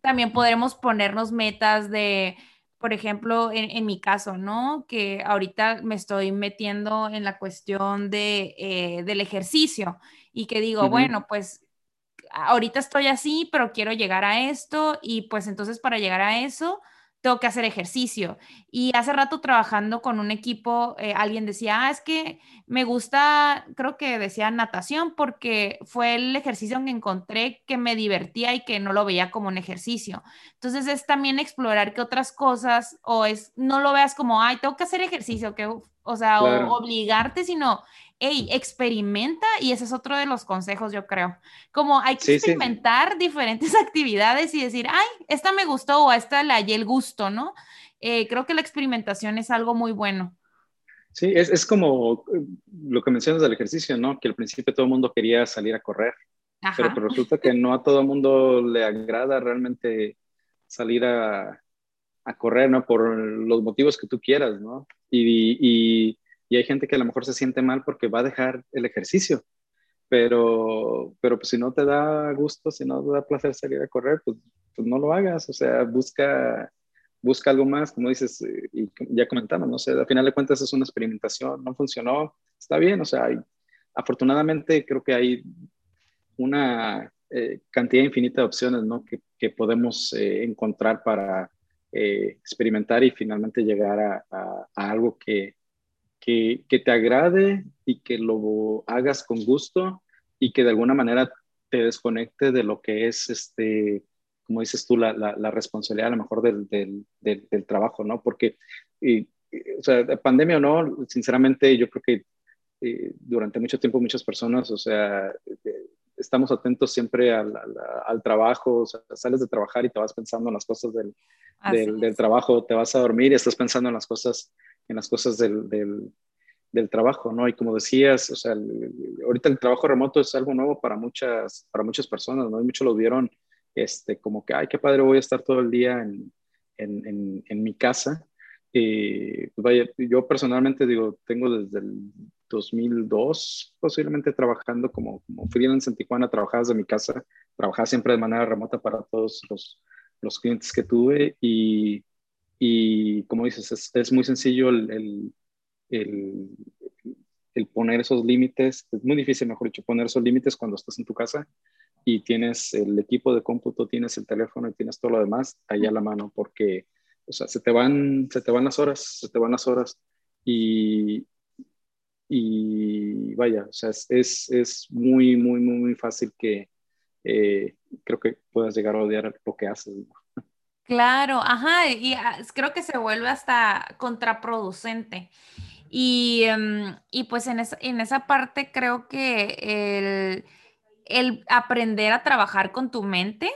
también podremos ponernos metas de por ejemplo, en, mi caso, ¿no? Que ahorita me estoy metiendo en la cuestión de, eh, del ejercicio y que digo, bueno, pues ahorita estoy así, pero quiero llegar a esto y pues entonces para llegar a eso tengo que hacer ejercicio. Y hace rato trabajando con un equipo, eh, alguien decía, ah, es que me gusta, creo que decía natación, porque fue el ejercicio que encontré que me divertía y que no lo veía como un ejercicio. Entonces es también explorar que otras cosas, o es, no lo veas como, ay, tengo que hacer ejercicio, que, o sea, o obligarte, sino hey, experimenta y ese es otro de los consejos, yo creo. Como hay que experimentar diferentes actividades y decir, ay, esta me gustó o a esta le hallé el gusto, ¿no? Eh, creo que la experimentación es algo muy bueno. Sí, es, es, como eh, lo que mencionas del ejercicio, ¿no? Que al principio todo el mundo quería salir a correr, pero, resulta que no a todo el mundo le agrada realmente salir a, a, correr, ¿no? Por los motivos que tú quieras, ¿no? Y, y, y hay gente que a lo mejor se siente mal porque va a dejar el ejercicio, pero, pero pues si no te da gusto, si no te da placer salir a correr, pues, pues no lo hagas, o sea, busca, busca algo más, como dices, eh, y ya comentamos, no sé, al final de cuentas es una experimentación, no funcionó, está bien, o sea, afortunadamente creo que hay una eh, cantidad infinita de opciones, ¿no? Que, podemos eh, encontrar para experimentar y finalmente llegar a algo que, que, te agrade y que lo hagas con gusto y que de alguna manera te desconecte de lo que es, este, como dices tú, la, la, responsabilidad a lo mejor del, del, del, trabajo, ¿no? Porque, y, o sea, pandemia o no, sinceramente yo creo que eh, durante mucho tiempo muchas personas, o sea, eh, estamos atentos siempre al, al, trabajo, o sea, sales de trabajar y te vas pensando en las cosas del, del, trabajo, te vas a dormir y estás pensando en las cosas en las cosas del, del, trabajo, ¿no? Y como decías, o sea, ahorita el trabajo remoto es algo nuevo para muchas, para muchas personas, ¿no? Y muchos lo vieron este, como que, ay, qué padre, voy a estar todo el día en, en, en, mi casa. Y pues vaya, yo personalmente digo, tengo desde el 2002 posiblemente trabajando como, como freelance en Tijuana, trabajaba desde mi casa, trabajaba siempre de manera remota para todos los, los clientes que tuve y y como dices, es, muy sencillo el, el, el, poner esos límites. Es muy difícil, mejor dicho, poner esos límites cuando estás en tu casa y tienes el equipo de cómputo, tienes el teléfono y tienes todo lo demás ahí a la mano, porque, o sea, se te van, se te van las horas, se te van las horas y, y vaya, o sea, es, es, muy, muy, muy, muy fácil que eh, creo que puedas llegar a odiar lo que haces. Claro, ajá, y creo que se vuelve hasta contraproducente. Y, em, y pues en esa, en esa parte creo que el, el, aprender a trabajar con tu mente,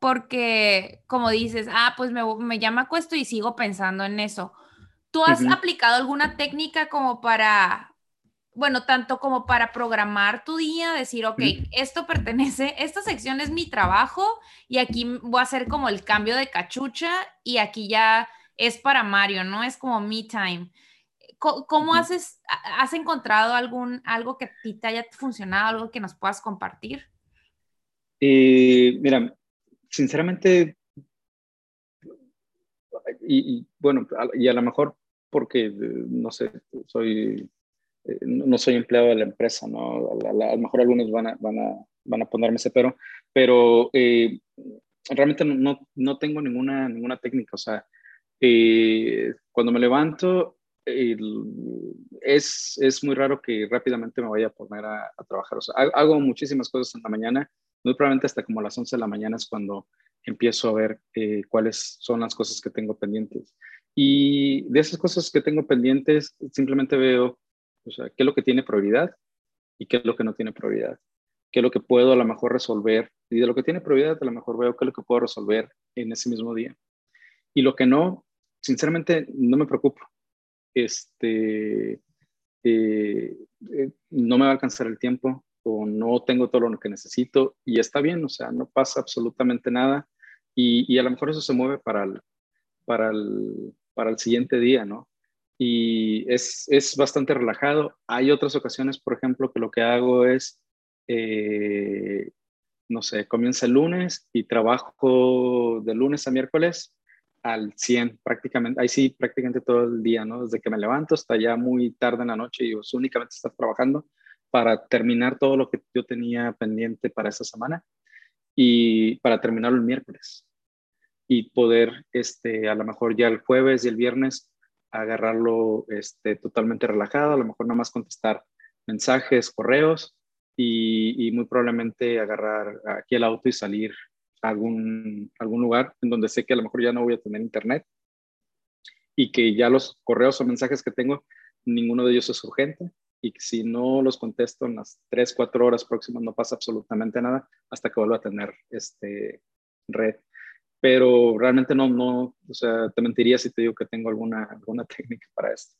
porque como dices, ah, pues me, me llama cuesto y sigo pensando en eso. ¿Tú has aplicado alguna técnica como para bueno, tanto como para programar tu día, decir, ok, esto pertenece, esta sección es mi trabajo y aquí voy a hacer como el cambio de cachucha y aquí ya es para Mario, ¿no? Es como me time. ¿Cómo, haces, has encontrado algún, algo que a ti te haya funcionado, algo que nos puedas compartir? Eh, mira, sinceramente, y, bueno, y a lo mejor porque, no sé, soy eh, no soy empleado de la empresa, ¿no? A, lo mejor algunos van a, van a, van a ponerme ese pero, pero eh, realmente no, no, tengo ninguna, ninguna técnica, o sea, eh, cuando me levanto, es, es muy raro que rápidamente me vaya a poner a, trabajar, o sea, hago muchísimas cosas en la mañana, muy probablemente hasta como las 11 de la mañana es cuando empiezo a ver cuáles son las cosas que tengo pendientes. Y de esas cosas que tengo pendientes, simplemente veo o sea, qué es lo que tiene prioridad y qué es lo que no tiene prioridad. Qué es lo que puedo a lo mejor resolver. Y de lo que tiene prioridad, a lo mejor veo qué es lo que puedo resolver en ese mismo día. Y lo que no, sinceramente, no me preocupo. Este, eh, eh, no me va a alcanzar el tiempo o no tengo todo lo que necesito y está bien, o sea, no pasa absolutamente nada y, y a lo mejor eso se mueve para el, para el, para el siguiente día, ¿no? Y es, es, bastante relajado. Hay otras ocasiones, por ejemplo, que lo que hago es, eh, no sé, comienza el lunes y trabajo de lunes a miércoles al 100 prácticamente, ahí sí prácticamente todo el día, ¿no? Desde que me levanto hasta ya muy tarde en la noche y únicamente estar trabajando para terminar todo lo que yo tenía pendiente para esa semana. y para terminarlo el miércoles y poder, este, a lo mejor ya el jueves y el viernes, agarrarlo este, totalmente relajado, a lo mejor nada más contestar mensajes, correos y, muy probablemente agarrar aquí el auto y salir a algún, algún lugar en donde sé que a lo mejor ya no voy a tener internet y que ya los correos o mensajes que tengo, ninguno de ellos es urgente y que si no los contesto en las 3, 4 horas próximas no pasa absolutamente nada hasta que vuelva a tener este red. Pero realmente no, no, o sea, te mentiría si te digo que tengo alguna, alguna técnica para esto.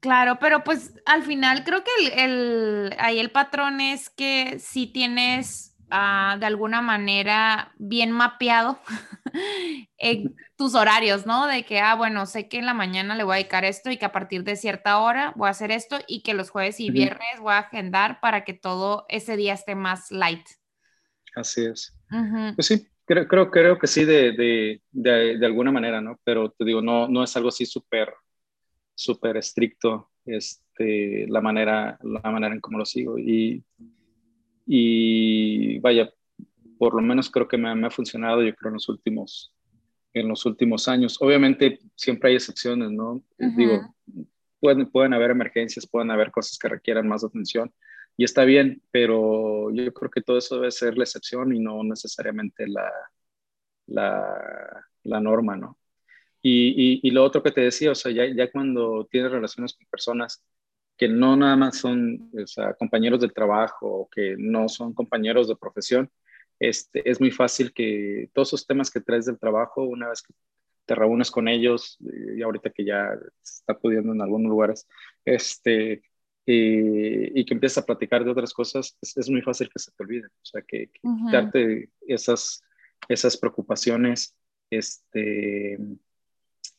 Claro, pero pues al final creo que el, el, ahí el patrón es que si tienes ah, de alguna manera bien mapeado tus horarios, ¿no? De que, ah, bueno, sé que en la mañana le voy a dedicar esto y que a partir de cierta hora voy a hacer esto y que los jueves y viernes voy a agendar para que todo ese día esté más light. Así es. Pues sí, creo, creo, creo que sí, de, de, de, de, alguna manera, ¿no? Pero te digo, no, no es algo así súper, súper estricto este, la, manera, la manera en cómo lo sigo. Y, y vaya, por lo menos creo que me, me ha funcionado, yo creo, en los últimos en los últimos años. Obviamente siempre hay excepciones, ¿no? Digo, pueden, pueden haber emergencias, pueden haber cosas que requieran más atención y está bien, pero yo creo que todo eso debe ser la excepción y no necesariamente la, la, la norma, ¿no? Y, y, lo otro que te decía, o sea, ya, ya cuando tienes relaciones con personas que no nada más son o sea, compañeros del trabajo o que no son compañeros de profesión, este, es muy fácil que todos esos temas que traes del trabajo, una vez que te reúnes con ellos, y ahorita que ya está pudiendo en algunos lugares, este, y que empiezas a platicar de otras cosas, es, muy fácil que se te olviden. O sea, que, darte esas, esas preocupaciones este,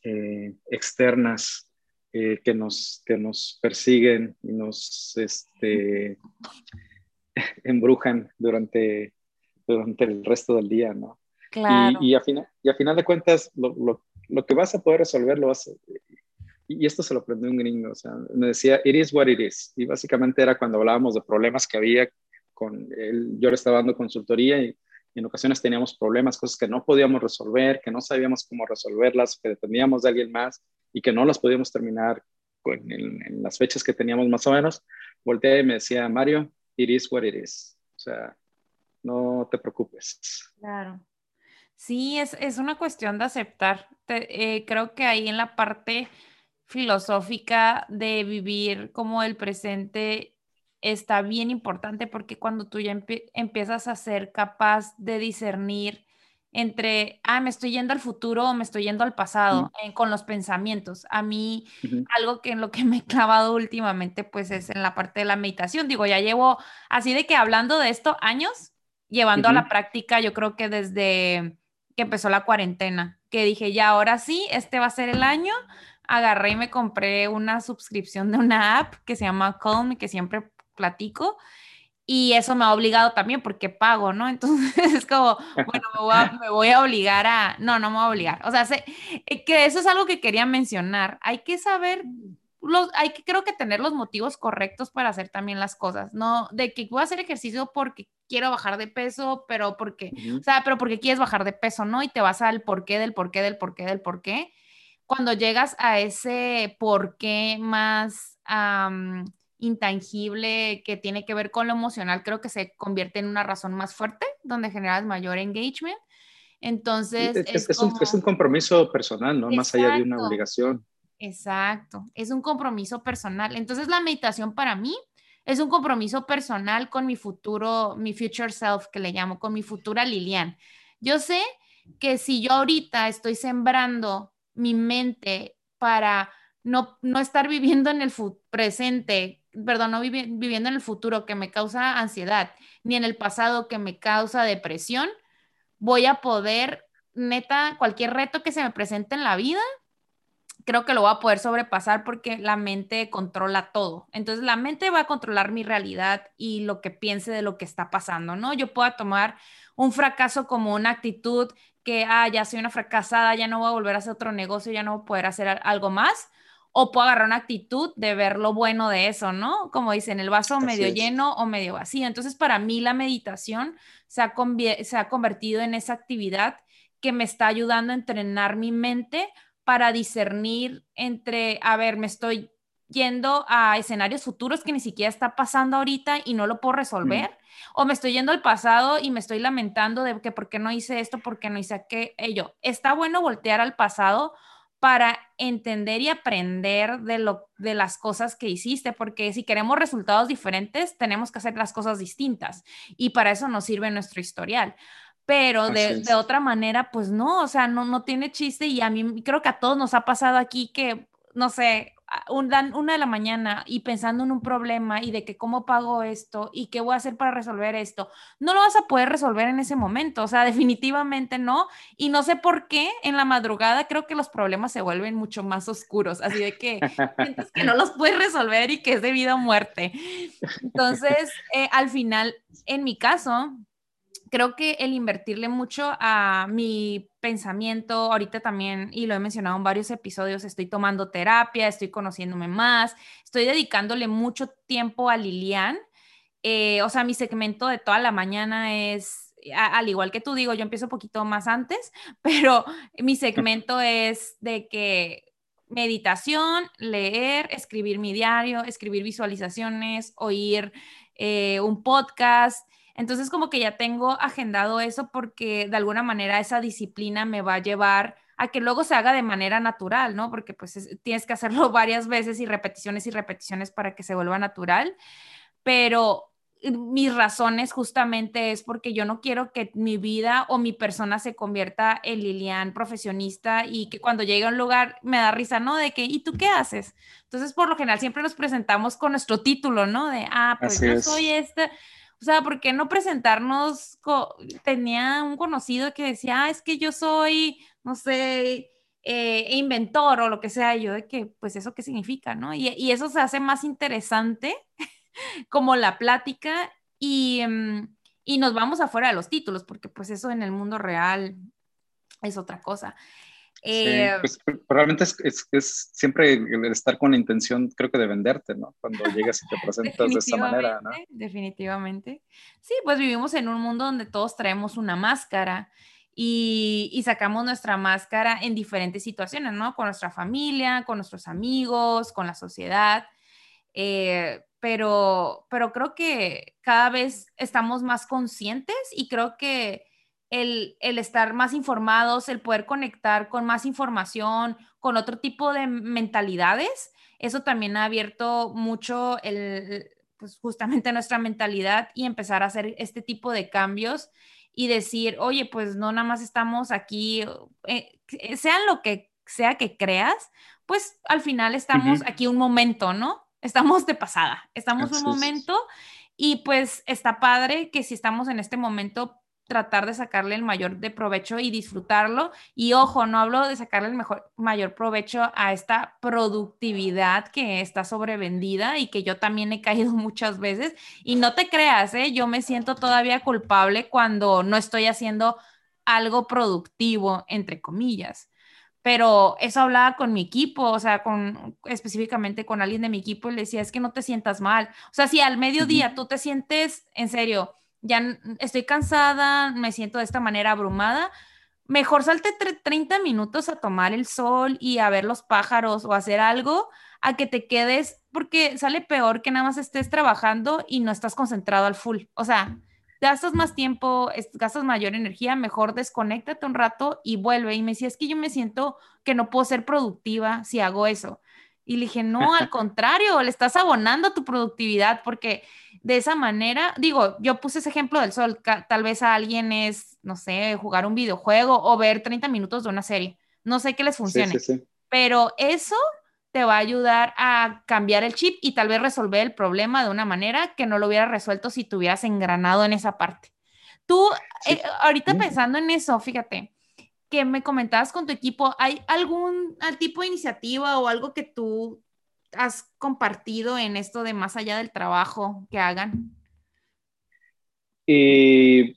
eh, externas eh, que, nos, que nos persiguen y nos este, embrujan durante durante el resto del día, ¿no? Claro. Y, a, final, y a final de cuentas, lo, lo, lo, que vas a poder resolver lo vas a... Y, esto se lo aprendió un gringo, o sea, me decía, it is what it is. Y básicamente era cuando hablábamos de problemas que había con él, yo le estaba dando consultoría y, en ocasiones teníamos problemas, cosas que no podíamos resolver, que no sabíamos cómo resolverlas, que dependíamos de alguien más y que no las podíamos terminar con, en, en, las fechas que teníamos más o menos, volteé y me decía, Mario, it is what it is. O sea, no te preocupes. Claro. Sí, es, es una cuestión de aceptar. Eh, creo que ahí en la parte filosófica de vivir como el presente está bien importante porque cuando tú ya empiezas a ser capaz de discernir entre, ah, me estoy yendo al futuro o me estoy yendo al pasado eh, con los pensamientos. A mí, algo que en lo que me he clavado últimamente, pues es en la parte de la meditación. Digo, ya llevo así de que hablando de esto años, llevando a la práctica, yo creo que desde que empezó la cuarentena, que dije, ya ahora sí, este va a ser el año, agarré y me compré una suscripción de una app que se llama Calm que siempre platico. Y eso me ha obligado también porque pago, ¿no? Entonces es como, bueno, me voy, a, obligar a, no, no me voy a obligar. O sea, sé, eh, que eso es algo que quería mencionar. Hay que saber los, hay que creo que tener los motivos correctos para hacer también las cosas, no de que voy a hacer ejercicio porque quiero bajar de peso, pero porque, o sea, pero porque quieres bajar de peso, ¿no? Y te vas al porqué del porqué del porqué del porqué. Cuando llegas a ese porqué más intangible que tiene que ver con lo emocional, creo que se convierte en una razón más fuerte, donde generas mayor engagement. Entonces, es, es, un, es un, compromiso personal, ¿no? Más allá de una obligación. Exacto, es un compromiso personal. Entonces la meditación para mí es un compromiso personal con mi futuro, mi future self, que le llamo, con mi futura Lilian. Yo sé que si yo ahorita estoy sembrando mi mente para no, no estar viviendo en el presente, perdón, no viviendo en el futuro que me causa ansiedad, ni en el pasado que me causa depresión, voy a poder, neta, cualquier reto que se me presente en la vida, creo que lo voy a poder sobrepasar porque la mente controla todo. Entonces la mente va a controlar mi realidad y lo que piense de lo que está pasando, ¿no? Yo puedo tomar un fracaso como una actitud que, ah, ya soy una fracasada, ya no voy a volver a hacer otro negocio, ya no voy a poder hacer algo más. o puedo agarrar una actitud de ver lo bueno de eso, ¿no? Como dicen, el vaso medio lleno o medio vacío. Entonces, para mí la meditación se ha, se ha convertido en esa actividad que me está ayudando a entrenar mi mente para discernir entre, a ver, me estoy yendo a escenarios futuros que ni siquiera está pasando ahorita y no lo puedo resolver, o me estoy yendo al pasado y me estoy lamentando de que por qué no hice esto, por qué no hice aquello. Está bueno voltear al pasado para entender y aprender de, lo, de las cosas que hiciste, porque si queremos resultados diferentes, tenemos que hacer las cosas distintas y para eso nos sirve nuestro historial. Pero de, de, otra manera, pues no, o sea, no, no tiene chiste y a mí creo que a todos nos ha pasado aquí que, no sé, una de la mañana y pensando en un problema y de que cómo pago esto y qué voy a hacer para resolver esto, no lo vas a poder resolver en ese momento, o sea, definitivamente no. Y no sé por qué en la madrugada creo que los problemas se vuelven mucho más oscuros, así de que que no los puedes resolver y que es de vida o muerte. Entonces, eh, al final, en mi caso, creo que el invertirle mucho a mi pensamiento, ahorita también, y lo he mencionado en varios episodios, estoy tomando terapia, estoy conociéndome más, estoy dedicándole mucho tiempo a Lilian. Eh, o sea, mi segmento de toda la mañana es, al igual que tú digo, yo empiezo un poquito más antes, pero mi segmento es de que meditación, leer, escribir mi diario, escribir visualizaciones, oír eh, un podcast, entonces como que ya tengo agendado eso porque de alguna manera esa disciplina me va a llevar a que luego se haga de manera natural, ¿no? Porque pues tienes que hacerlo varias veces y repeticiones y repeticiones para que se vuelva natural. Pero mis razones justamente es porque yo no quiero que mi vida o mi persona se convierta en Lilian profesionista y que cuando llegue a un lugar me da risa, ¿no? De que, ¿y tú qué haces? Entonces, por lo general, siempre nos presentamos con nuestro título, ¿no? De, ah, pues yo soy esta o sea, ¿por qué no presentarnos? Tenía un conocido que decía, ah, es que yo soy, no sé, eh, inventor o lo que sea. yo de que, pues, ¿eso qué significa, no? Y, eso se hace más interesante como la plática y, mm, y nos vamos afuera de los títulos, porque pues eso en el mundo real es otra cosa. Eh, pues probablemente es, es, siempre el estar con la intención, creo que de venderte, ¿no? Cuando llegas y te presentas de esa manera, ¿no? Definitivamente. Sí, pues vivimos en un mundo donde todos traemos una máscara y, y, sacamos nuestra máscara en diferentes situaciones, ¿no? Con nuestra familia, con nuestros amigos, con la sociedad. Eh, pero, pero creo que cada vez estamos más conscientes y creo que el, estar más informados, el poder conectar con más información, con otro tipo de mentalidades, eso también ha abierto mucho el, pues justamente nuestra mentalidad y empezar a hacer este tipo de cambios y decir, oye, pues no nada más estamos aquí, eh, sea lo que sea que creas, pues al final estamos aquí un momento, ¿no? Estamos de pasada, estamos un momento y pues está padre que si estamos en este momento tratar de sacarle el mayor de provecho y disfrutarlo. Y ojo, no hablo de sacarle el mejor, mayor provecho a esta productividad que está sobrevendida y que yo también he caído muchas veces. Y no te creas, ¿eh? yo me siento todavía culpable cuando no estoy haciendo algo productivo, entre comillas. Pero eso hablaba con mi equipo, o sea, con específicamente con alguien de mi equipo y le decía, es que no te sientas mal. O sea, si al mediodía tú te sientes, en serio, ya estoy cansada, me siento de esta manera abrumada, mejor salte 30 minutos a tomar el sol y a ver los pájaros o hacer algo a que te quedes, porque sale peor que nada más estés trabajando y no estás concentrado al full. O sea, gastas más tiempo, gastas mayor energía, mejor desconéctate un rato y vuelve. Y me decía, es que yo me siento que no puedo ser productiva si hago eso. Y le dije, no, al contrario, le estás abonando tu productividad porque de esa manera, digo, yo puse ese ejemplo del sol, tal vez a alguien es, no sé, jugar un videojuego o ver 30 minutos de una serie, no sé qué les funcione, pero eso te va a ayudar a cambiar el chip y tal vez resolver el problema de una manera que no lo hubiera resuelto si te hubieras engranado en esa parte. Tú, eh, ahorita pensando en eso, fíjate, que me comentabas con tu equipo, ¿hay algún tipo de iniciativa o algo que tú has compartido en esto de más allá del trabajo que hagan? Eh,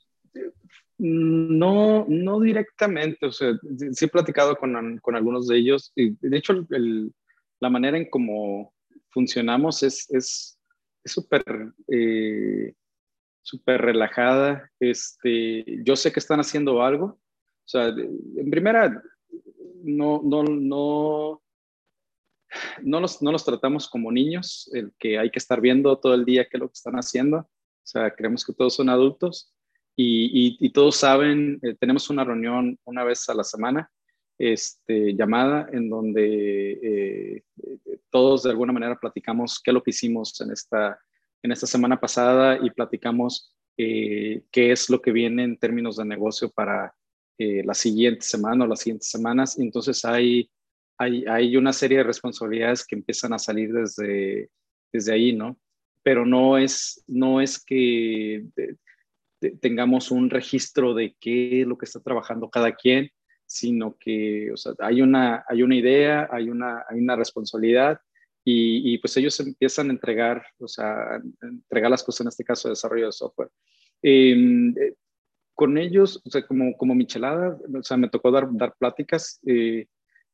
no, no directamente, o sea, sí he platicado con, con algunos de ellos. Y de hecho, la manera en cómo funcionamos es súper es, súper relajada. Este, yo sé que están haciendo algo. O sea, en primera, no, no, no, no los, no los tratamos como niños, el que hay que estar viendo todo el día qué es lo que están haciendo. O sea, creemos que todos son adultos y, y, todos saben, eh, tenemos una reunión una vez a la semana, este, llamada, en donde eh, todos de alguna manera platicamos qué es lo que hicimos en esta, en esta semana pasada y platicamos eh, qué es lo que viene en términos de negocio para la siguiente semana o las siguientes semanas. entonces hay hay, una serie de responsabilidades que empiezan a salir desde, desde ahí, ¿no? Pero no es, no es que tengamos un registro de qué es lo que está trabajando cada quien, sino que o sea, hay, una, hay una idea, hay una, hay una responsabilidad y, pues ellos empiezan a entregar, o sea, entregar las cosas, en este caso, de desarrollo de software. Em, eh, con ellos, o sea, como, como michelada, o sea, me tocó dar, dar pláticas. Eh,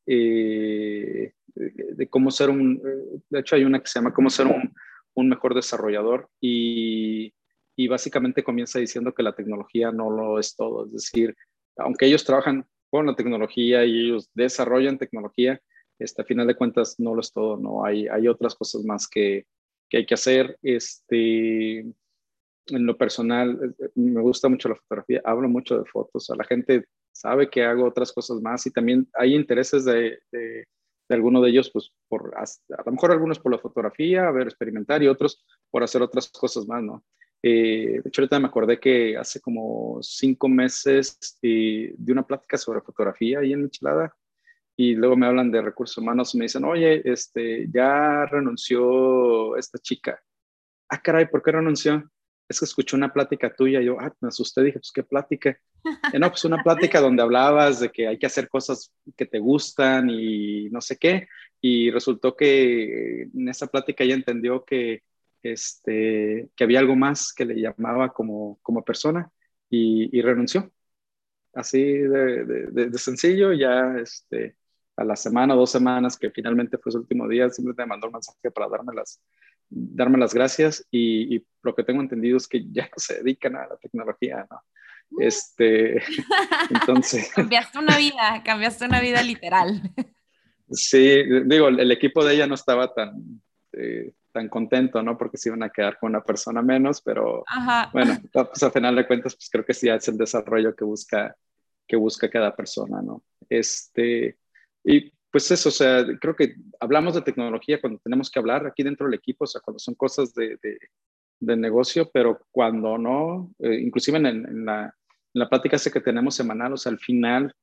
eh, de cómo ser un, de hecho hay una que se llama cómo ser un, un mejor desarrollador y, y, básicamente comienza diciendo que la tecnología no lo es todo, es decir, aunque ellos trabajan con la tecnología y ellos desarrollan tecnología, este, a final de cuentas no lo es todo, no hay, hay otras cosas más que, que hay que hacer. Este, en lo personal, eh, me gusta mucho la fotografía, hablo mucho de fotos, a la gente sabe que hago otras cosas más y también hay intereses de, de, de alguno de ellos, pues por, a, lo mejor algunos por la fotografía, a ver, experimentar y otros por hacer otras cosas más, ¿no? Eh, de hecho, ahorita me acordé que hace como cinco meses eh, di una plática sobre fotografía ahí en Michelada y luego me hablan de recursos humanos y me dicen, oye, este, ya renunció esta chica. Ah, caray, ¿por qué renunció? Es que escuché una plática tuya, y yo ah, me asusté, dije, pues qué plática. Y no, pues una plática donde hablabas de que hay que hacer cosas que te gustan y no sé qué. Y resultó que en esa plática ella entendió que, este, que había algo más que le llamaba como, como persona y, renunció. Así de, de, sencillo, ya este, a la semana o dos semanas que finalmente fue su último día, simplemente me mandó un mensaje para darme las, darme las gracias y, lo que tengo entendido es que ya no se dedican a la tecnología, ¿no? Mm. Este, entonces... cambiaste una vida, cambiaste una vida literal. Sí, digo, el equipo de ella no estaba tan, eh, tan contento, ¿no? Porque se iban a quedar con una persona menos, pero bueno, pues a final de cuentas, pues creo que sí es el desarrollo que busca, que busca cada persona, ¿no? Este, y pues eso, o sea, creo que hablamos de tecnología cuando tenemos que hablar aquí dentro del equipo, o sea, cuando son cosas de, de, negocio, pero cuando no, eh, inclusive en, la, en, la, plática que tenemos semanal, o sea, al final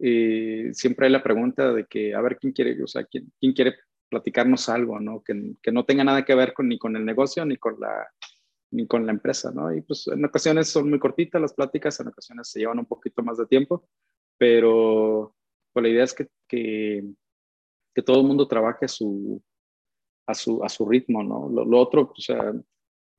eh, siempre hay la pregunta de que, a ver, ¿quién quiere, o sea, quién, quién quiere platicarnos algo, ¿no? Que, que, no tenga nada que ver con, ni con el negocio ni con la ni con la empresa, ¿no? Y pues en ocasiones son muy cortitas las pláticas, en ocasiones se llevan un poquito más de tiempo, pero pues la idea es que, que, que todo el mundo trabaje a su, a su, a su ritmo, ¿no? Lo, otro, o sea,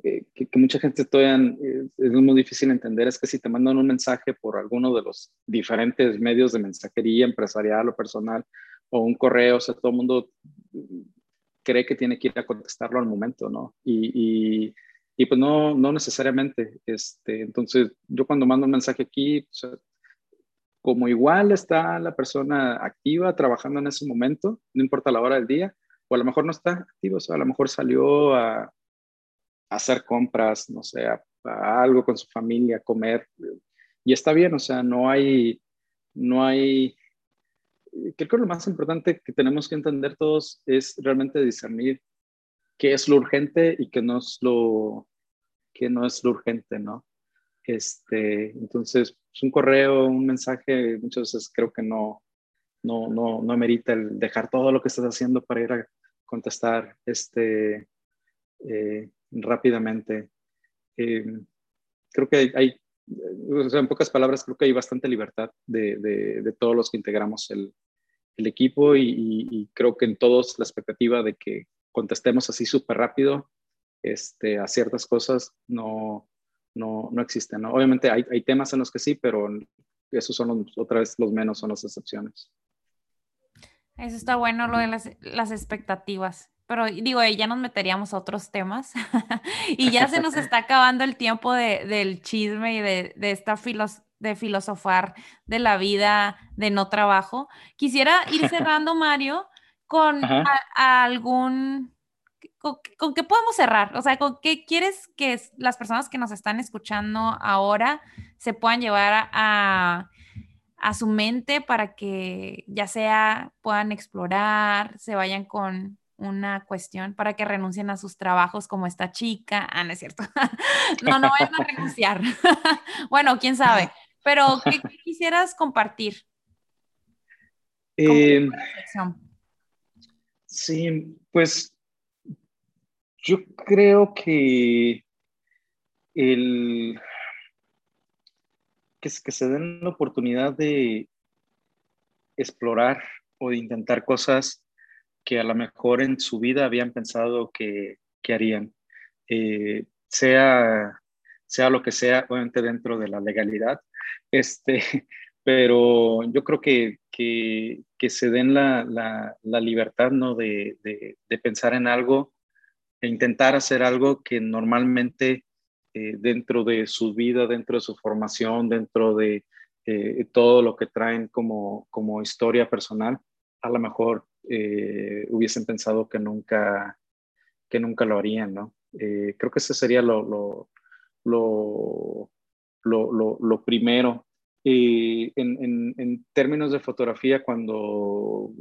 eh, que, mucha gente todavía eh, es muy difícil entender es que si te mandan un mensaje por alguno de los diferentes medios de mensajería empresarial o personal o un correo, o sea, todo el mundo cree que tiene que ir a contestarlo al momento, ¿no? Y, y, y pues no, no necesariamente. Este, entonces, yo cuando mando un mensaje aquí, o sea, como igual está la persona activa trabajando en ese momento, no importa la hora del día, o a lo mejor no está activo, o sea, a lo mejor salió a, hacer compras, no sé, a, algo con su familia, a comer, y está bien, o sea, no hay, no hay, creo que lo más importante que tenemos que entender todos es realmente discernir qué es lo urgente y qué no es lo, qué no es lo urgente, ¿no? Este, entonces, pues, un correo, un mensaje, muchas veces creo que no, no, no, no merita el dejar todo lo que estás haciendo para ir a contestar este, eh, rápidamente. Eh, creo que hay, en pocas palabras, creo que hay bastante libertad de, de, todos los que integramos el, el equipo y, y, creo que en todos la expectativa de que contestemos así súper rápido este, a ciertas cosas no, no, no existen. ¿no? Obviamente hay, hay, temas en los que sí, pero esos son otra vez los menos, son las excepciones. Eso está bueno, lo de las, las expectativas. Pero digo, ya nos meteríamos a otros temas y ya se nos está acabando el tiempo de, del chisme y de, de esta filos, de filosofar de la vida de no trabajo. Quisiera ir cerrando, Mario, con algún... Con, qué podemos cerrar? O sea, ¿con qué quieres que las personas que nos están escuchando ahora se puedan llevar a, a su mente para que ya sea puedan explorar, se vayan con una cuestión para que renuncien a sus trabajos como esta chica. Ah, no es cierto. no, no vayan a renunciar. bueno, quién sabe. Pero, ¿qué, quisieras compartir? Eh, sí, pues yo creo que el que, se den la oportunidad de explorar o de intentar cosas que a lo mejor en su vida habían pensado que, que harían. Eh, sea, sea lo que sea, obviamente dentro de la legalidad, este, pero yo creo que, que, que se den la, la, libertad ¿no? De, de, pensar en algo e intentar hacer algo que normalmente eh, dentro de su vida, dentro de su formación, dentro de eh, todo lo que traen como, como historia personal, a lo mejor eh, hubiesen pensado que nunca, que nunca lo harían, ¿no? Creo que ese sería lo, lo, lo, primero. en, en, términos de fotografía, cuando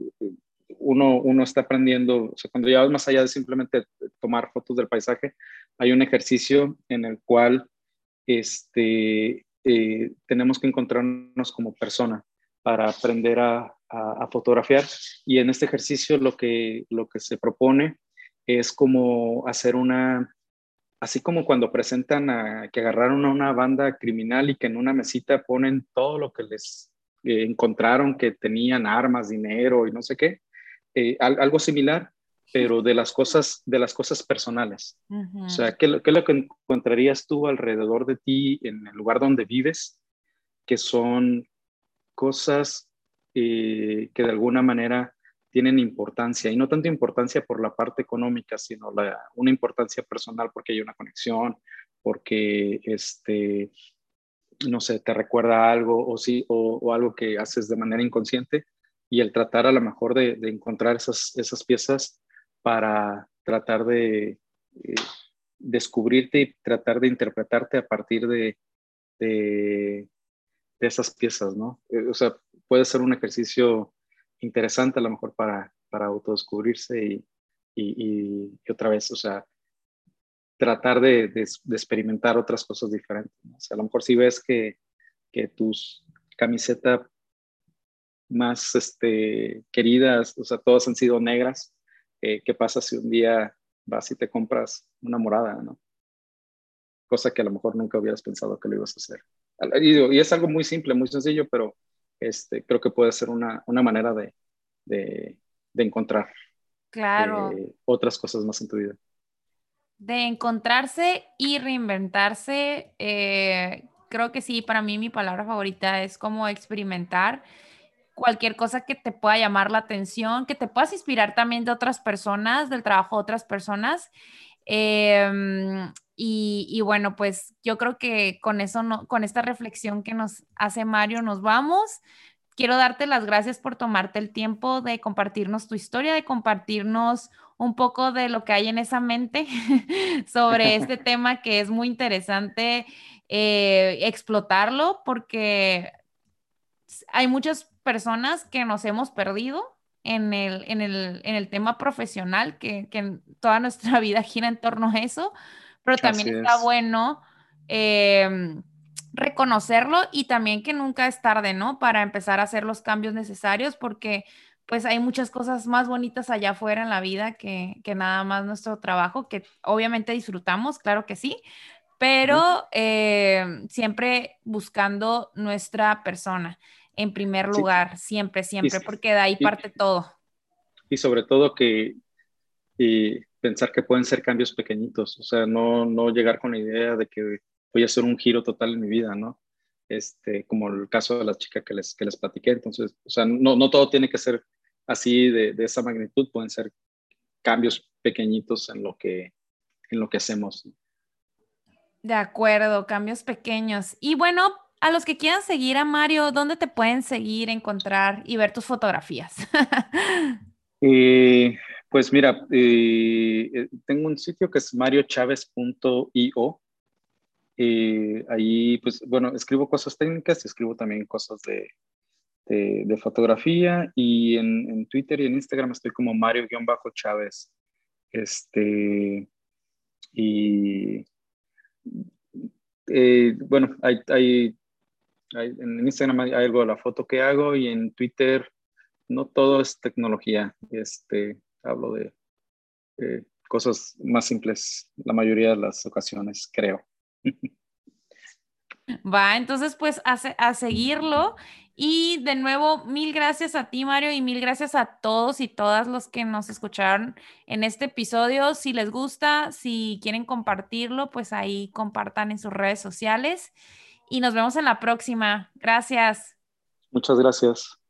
uno, uno está aprendiendo, o cuando ya vas más allá de simplemente tomar fotos del paisaje, hay un ejercicio en el cual este, eh, tenemos que encontrarnos como persona para aprender a, a, fotografiar. Y en este ejercicio lo que, lo que se propone es como hacer una, así como cuando presentan a, que agarraron a una banda criminal y que en una mesita ponen todo lo que les eh, encontraron, que tenían armas, dinero y no sé qué, eh, algo similar, pero de las cosas, de las cosas personales. O sea, ¿qué, ¿qué, es lo que encontrarías tú alrededor de ti en el lugar donde vives? Que son cosas eh, que de alguna manera tienen importancia, y no tanto importancia por la parte económica, sino la, una importancia personal porque hay una conexión, porque, este, no sé, te recuerda algo o, sí, o, algo que haces de manera inconsciente, y el tratar a lo mejor de, de encontrar esas, esas piezas para tratar de eh, descubrirte y tratar de interpretarte a partir de, de, de esas piezas, ¿no? Eh, o sea, puede ser un ejercicio interesante a lo mejor para, para autodescubrirse y, y, y, otra vez, o sea, tratar de, de, experimentar otras cosas diferentes. ¿no? O sea, a lo mejor si ves que, que tus camisetas más este, queridas, o sea, todas han sido negras, eh, ¿qué pasa si un día vas y te compras una morada, ¿no? Cosa que a lo mejor nunca hubieras pensado que lo ibas a hacer. Y, y es algo muy simple, muy sencillo, pero este, creo que puede ser una, una manera de, de, de encontrar claro. eh, otras cosas más en tu vida. De encontrarse y reinventarse, eh, creo que sí, para mí mi palabra favorita es como experimentar cualquier cosa que te pueda llamar la atención, que te puedas inspirar también de otras personas, del trabajo de otras personas. Eh, y, y, bueno, pues yo creo que con eso, no, con esta reflexión que nos hace Mario, nos vamos. Quiero darte las gracias por tomarte el tiempo de compartirnos tu historia, de compartirnos un poco de lo que hay en esa mente sobre este tema que es muy interesante eh, explotarlo porque hay muchas personas que nos hemos perdido en el, en el, en el tema profesional, que, que toda nuestra vida gira en torno a eso pero también Así está es. bueno eh, reconocerlo y también que nunca es tarde, ¿no? Para empezar a hacer los cambios necesarios porque pues hay muchas cosas más bonitas allá afuera en la vida que, que nada más nuestro trabajo, que obviamente disfrutamos, claro que sí, pero eh, siempre buscando nuestra persona en primer lugar, sí. siempre, siempre, y, porque de ahí y, parte todo. Y sobre todo que y pensar que pueden ser cambios pequeñitos, o sea, no, no llegar con la idea de que voy a hacer un giro total en mi vida, ¿no? Este, como el caso de la chica que les, que les platiqué, entonces, o sea, no, no todo tiene que ser así de, de, esa magnitud pueden ser cambios pequeñitos en lo que, en lo que hacemos. De acuerdo, cambios pequeños. Y bueno, a los que quieran seguir a Mario, ¿dónde te pueden seguir, encontrar y ver tus fotografías? eh, pues mira, eh, eh, tengo un sitio que es mariochavez.io. Eh, ahí, pues, bueno, escribo cosas técnicas y escribo también cosas de, de, fotografía. Y en, Twitter y en Instagram estoy como Mario-Chávez. Este, y bueno, hay, hay, en Instagram hay algo de la foto que hago y en Twitter no todo es tecnología. Este, hablo de cosas más simples la mayoría de las ocasiones, creo. Va, entonces pues a, a, seguirlo. Y de nuevo, mil gracias a ti, Mario, y mil gracias a todos y todas los que nos escucharon en este episodio. Si les gusta, si quieren compartirlo, pues ahí compartan en sus redes sociales. Y nos vemos en la próxima. Gracias. Muchas gracias.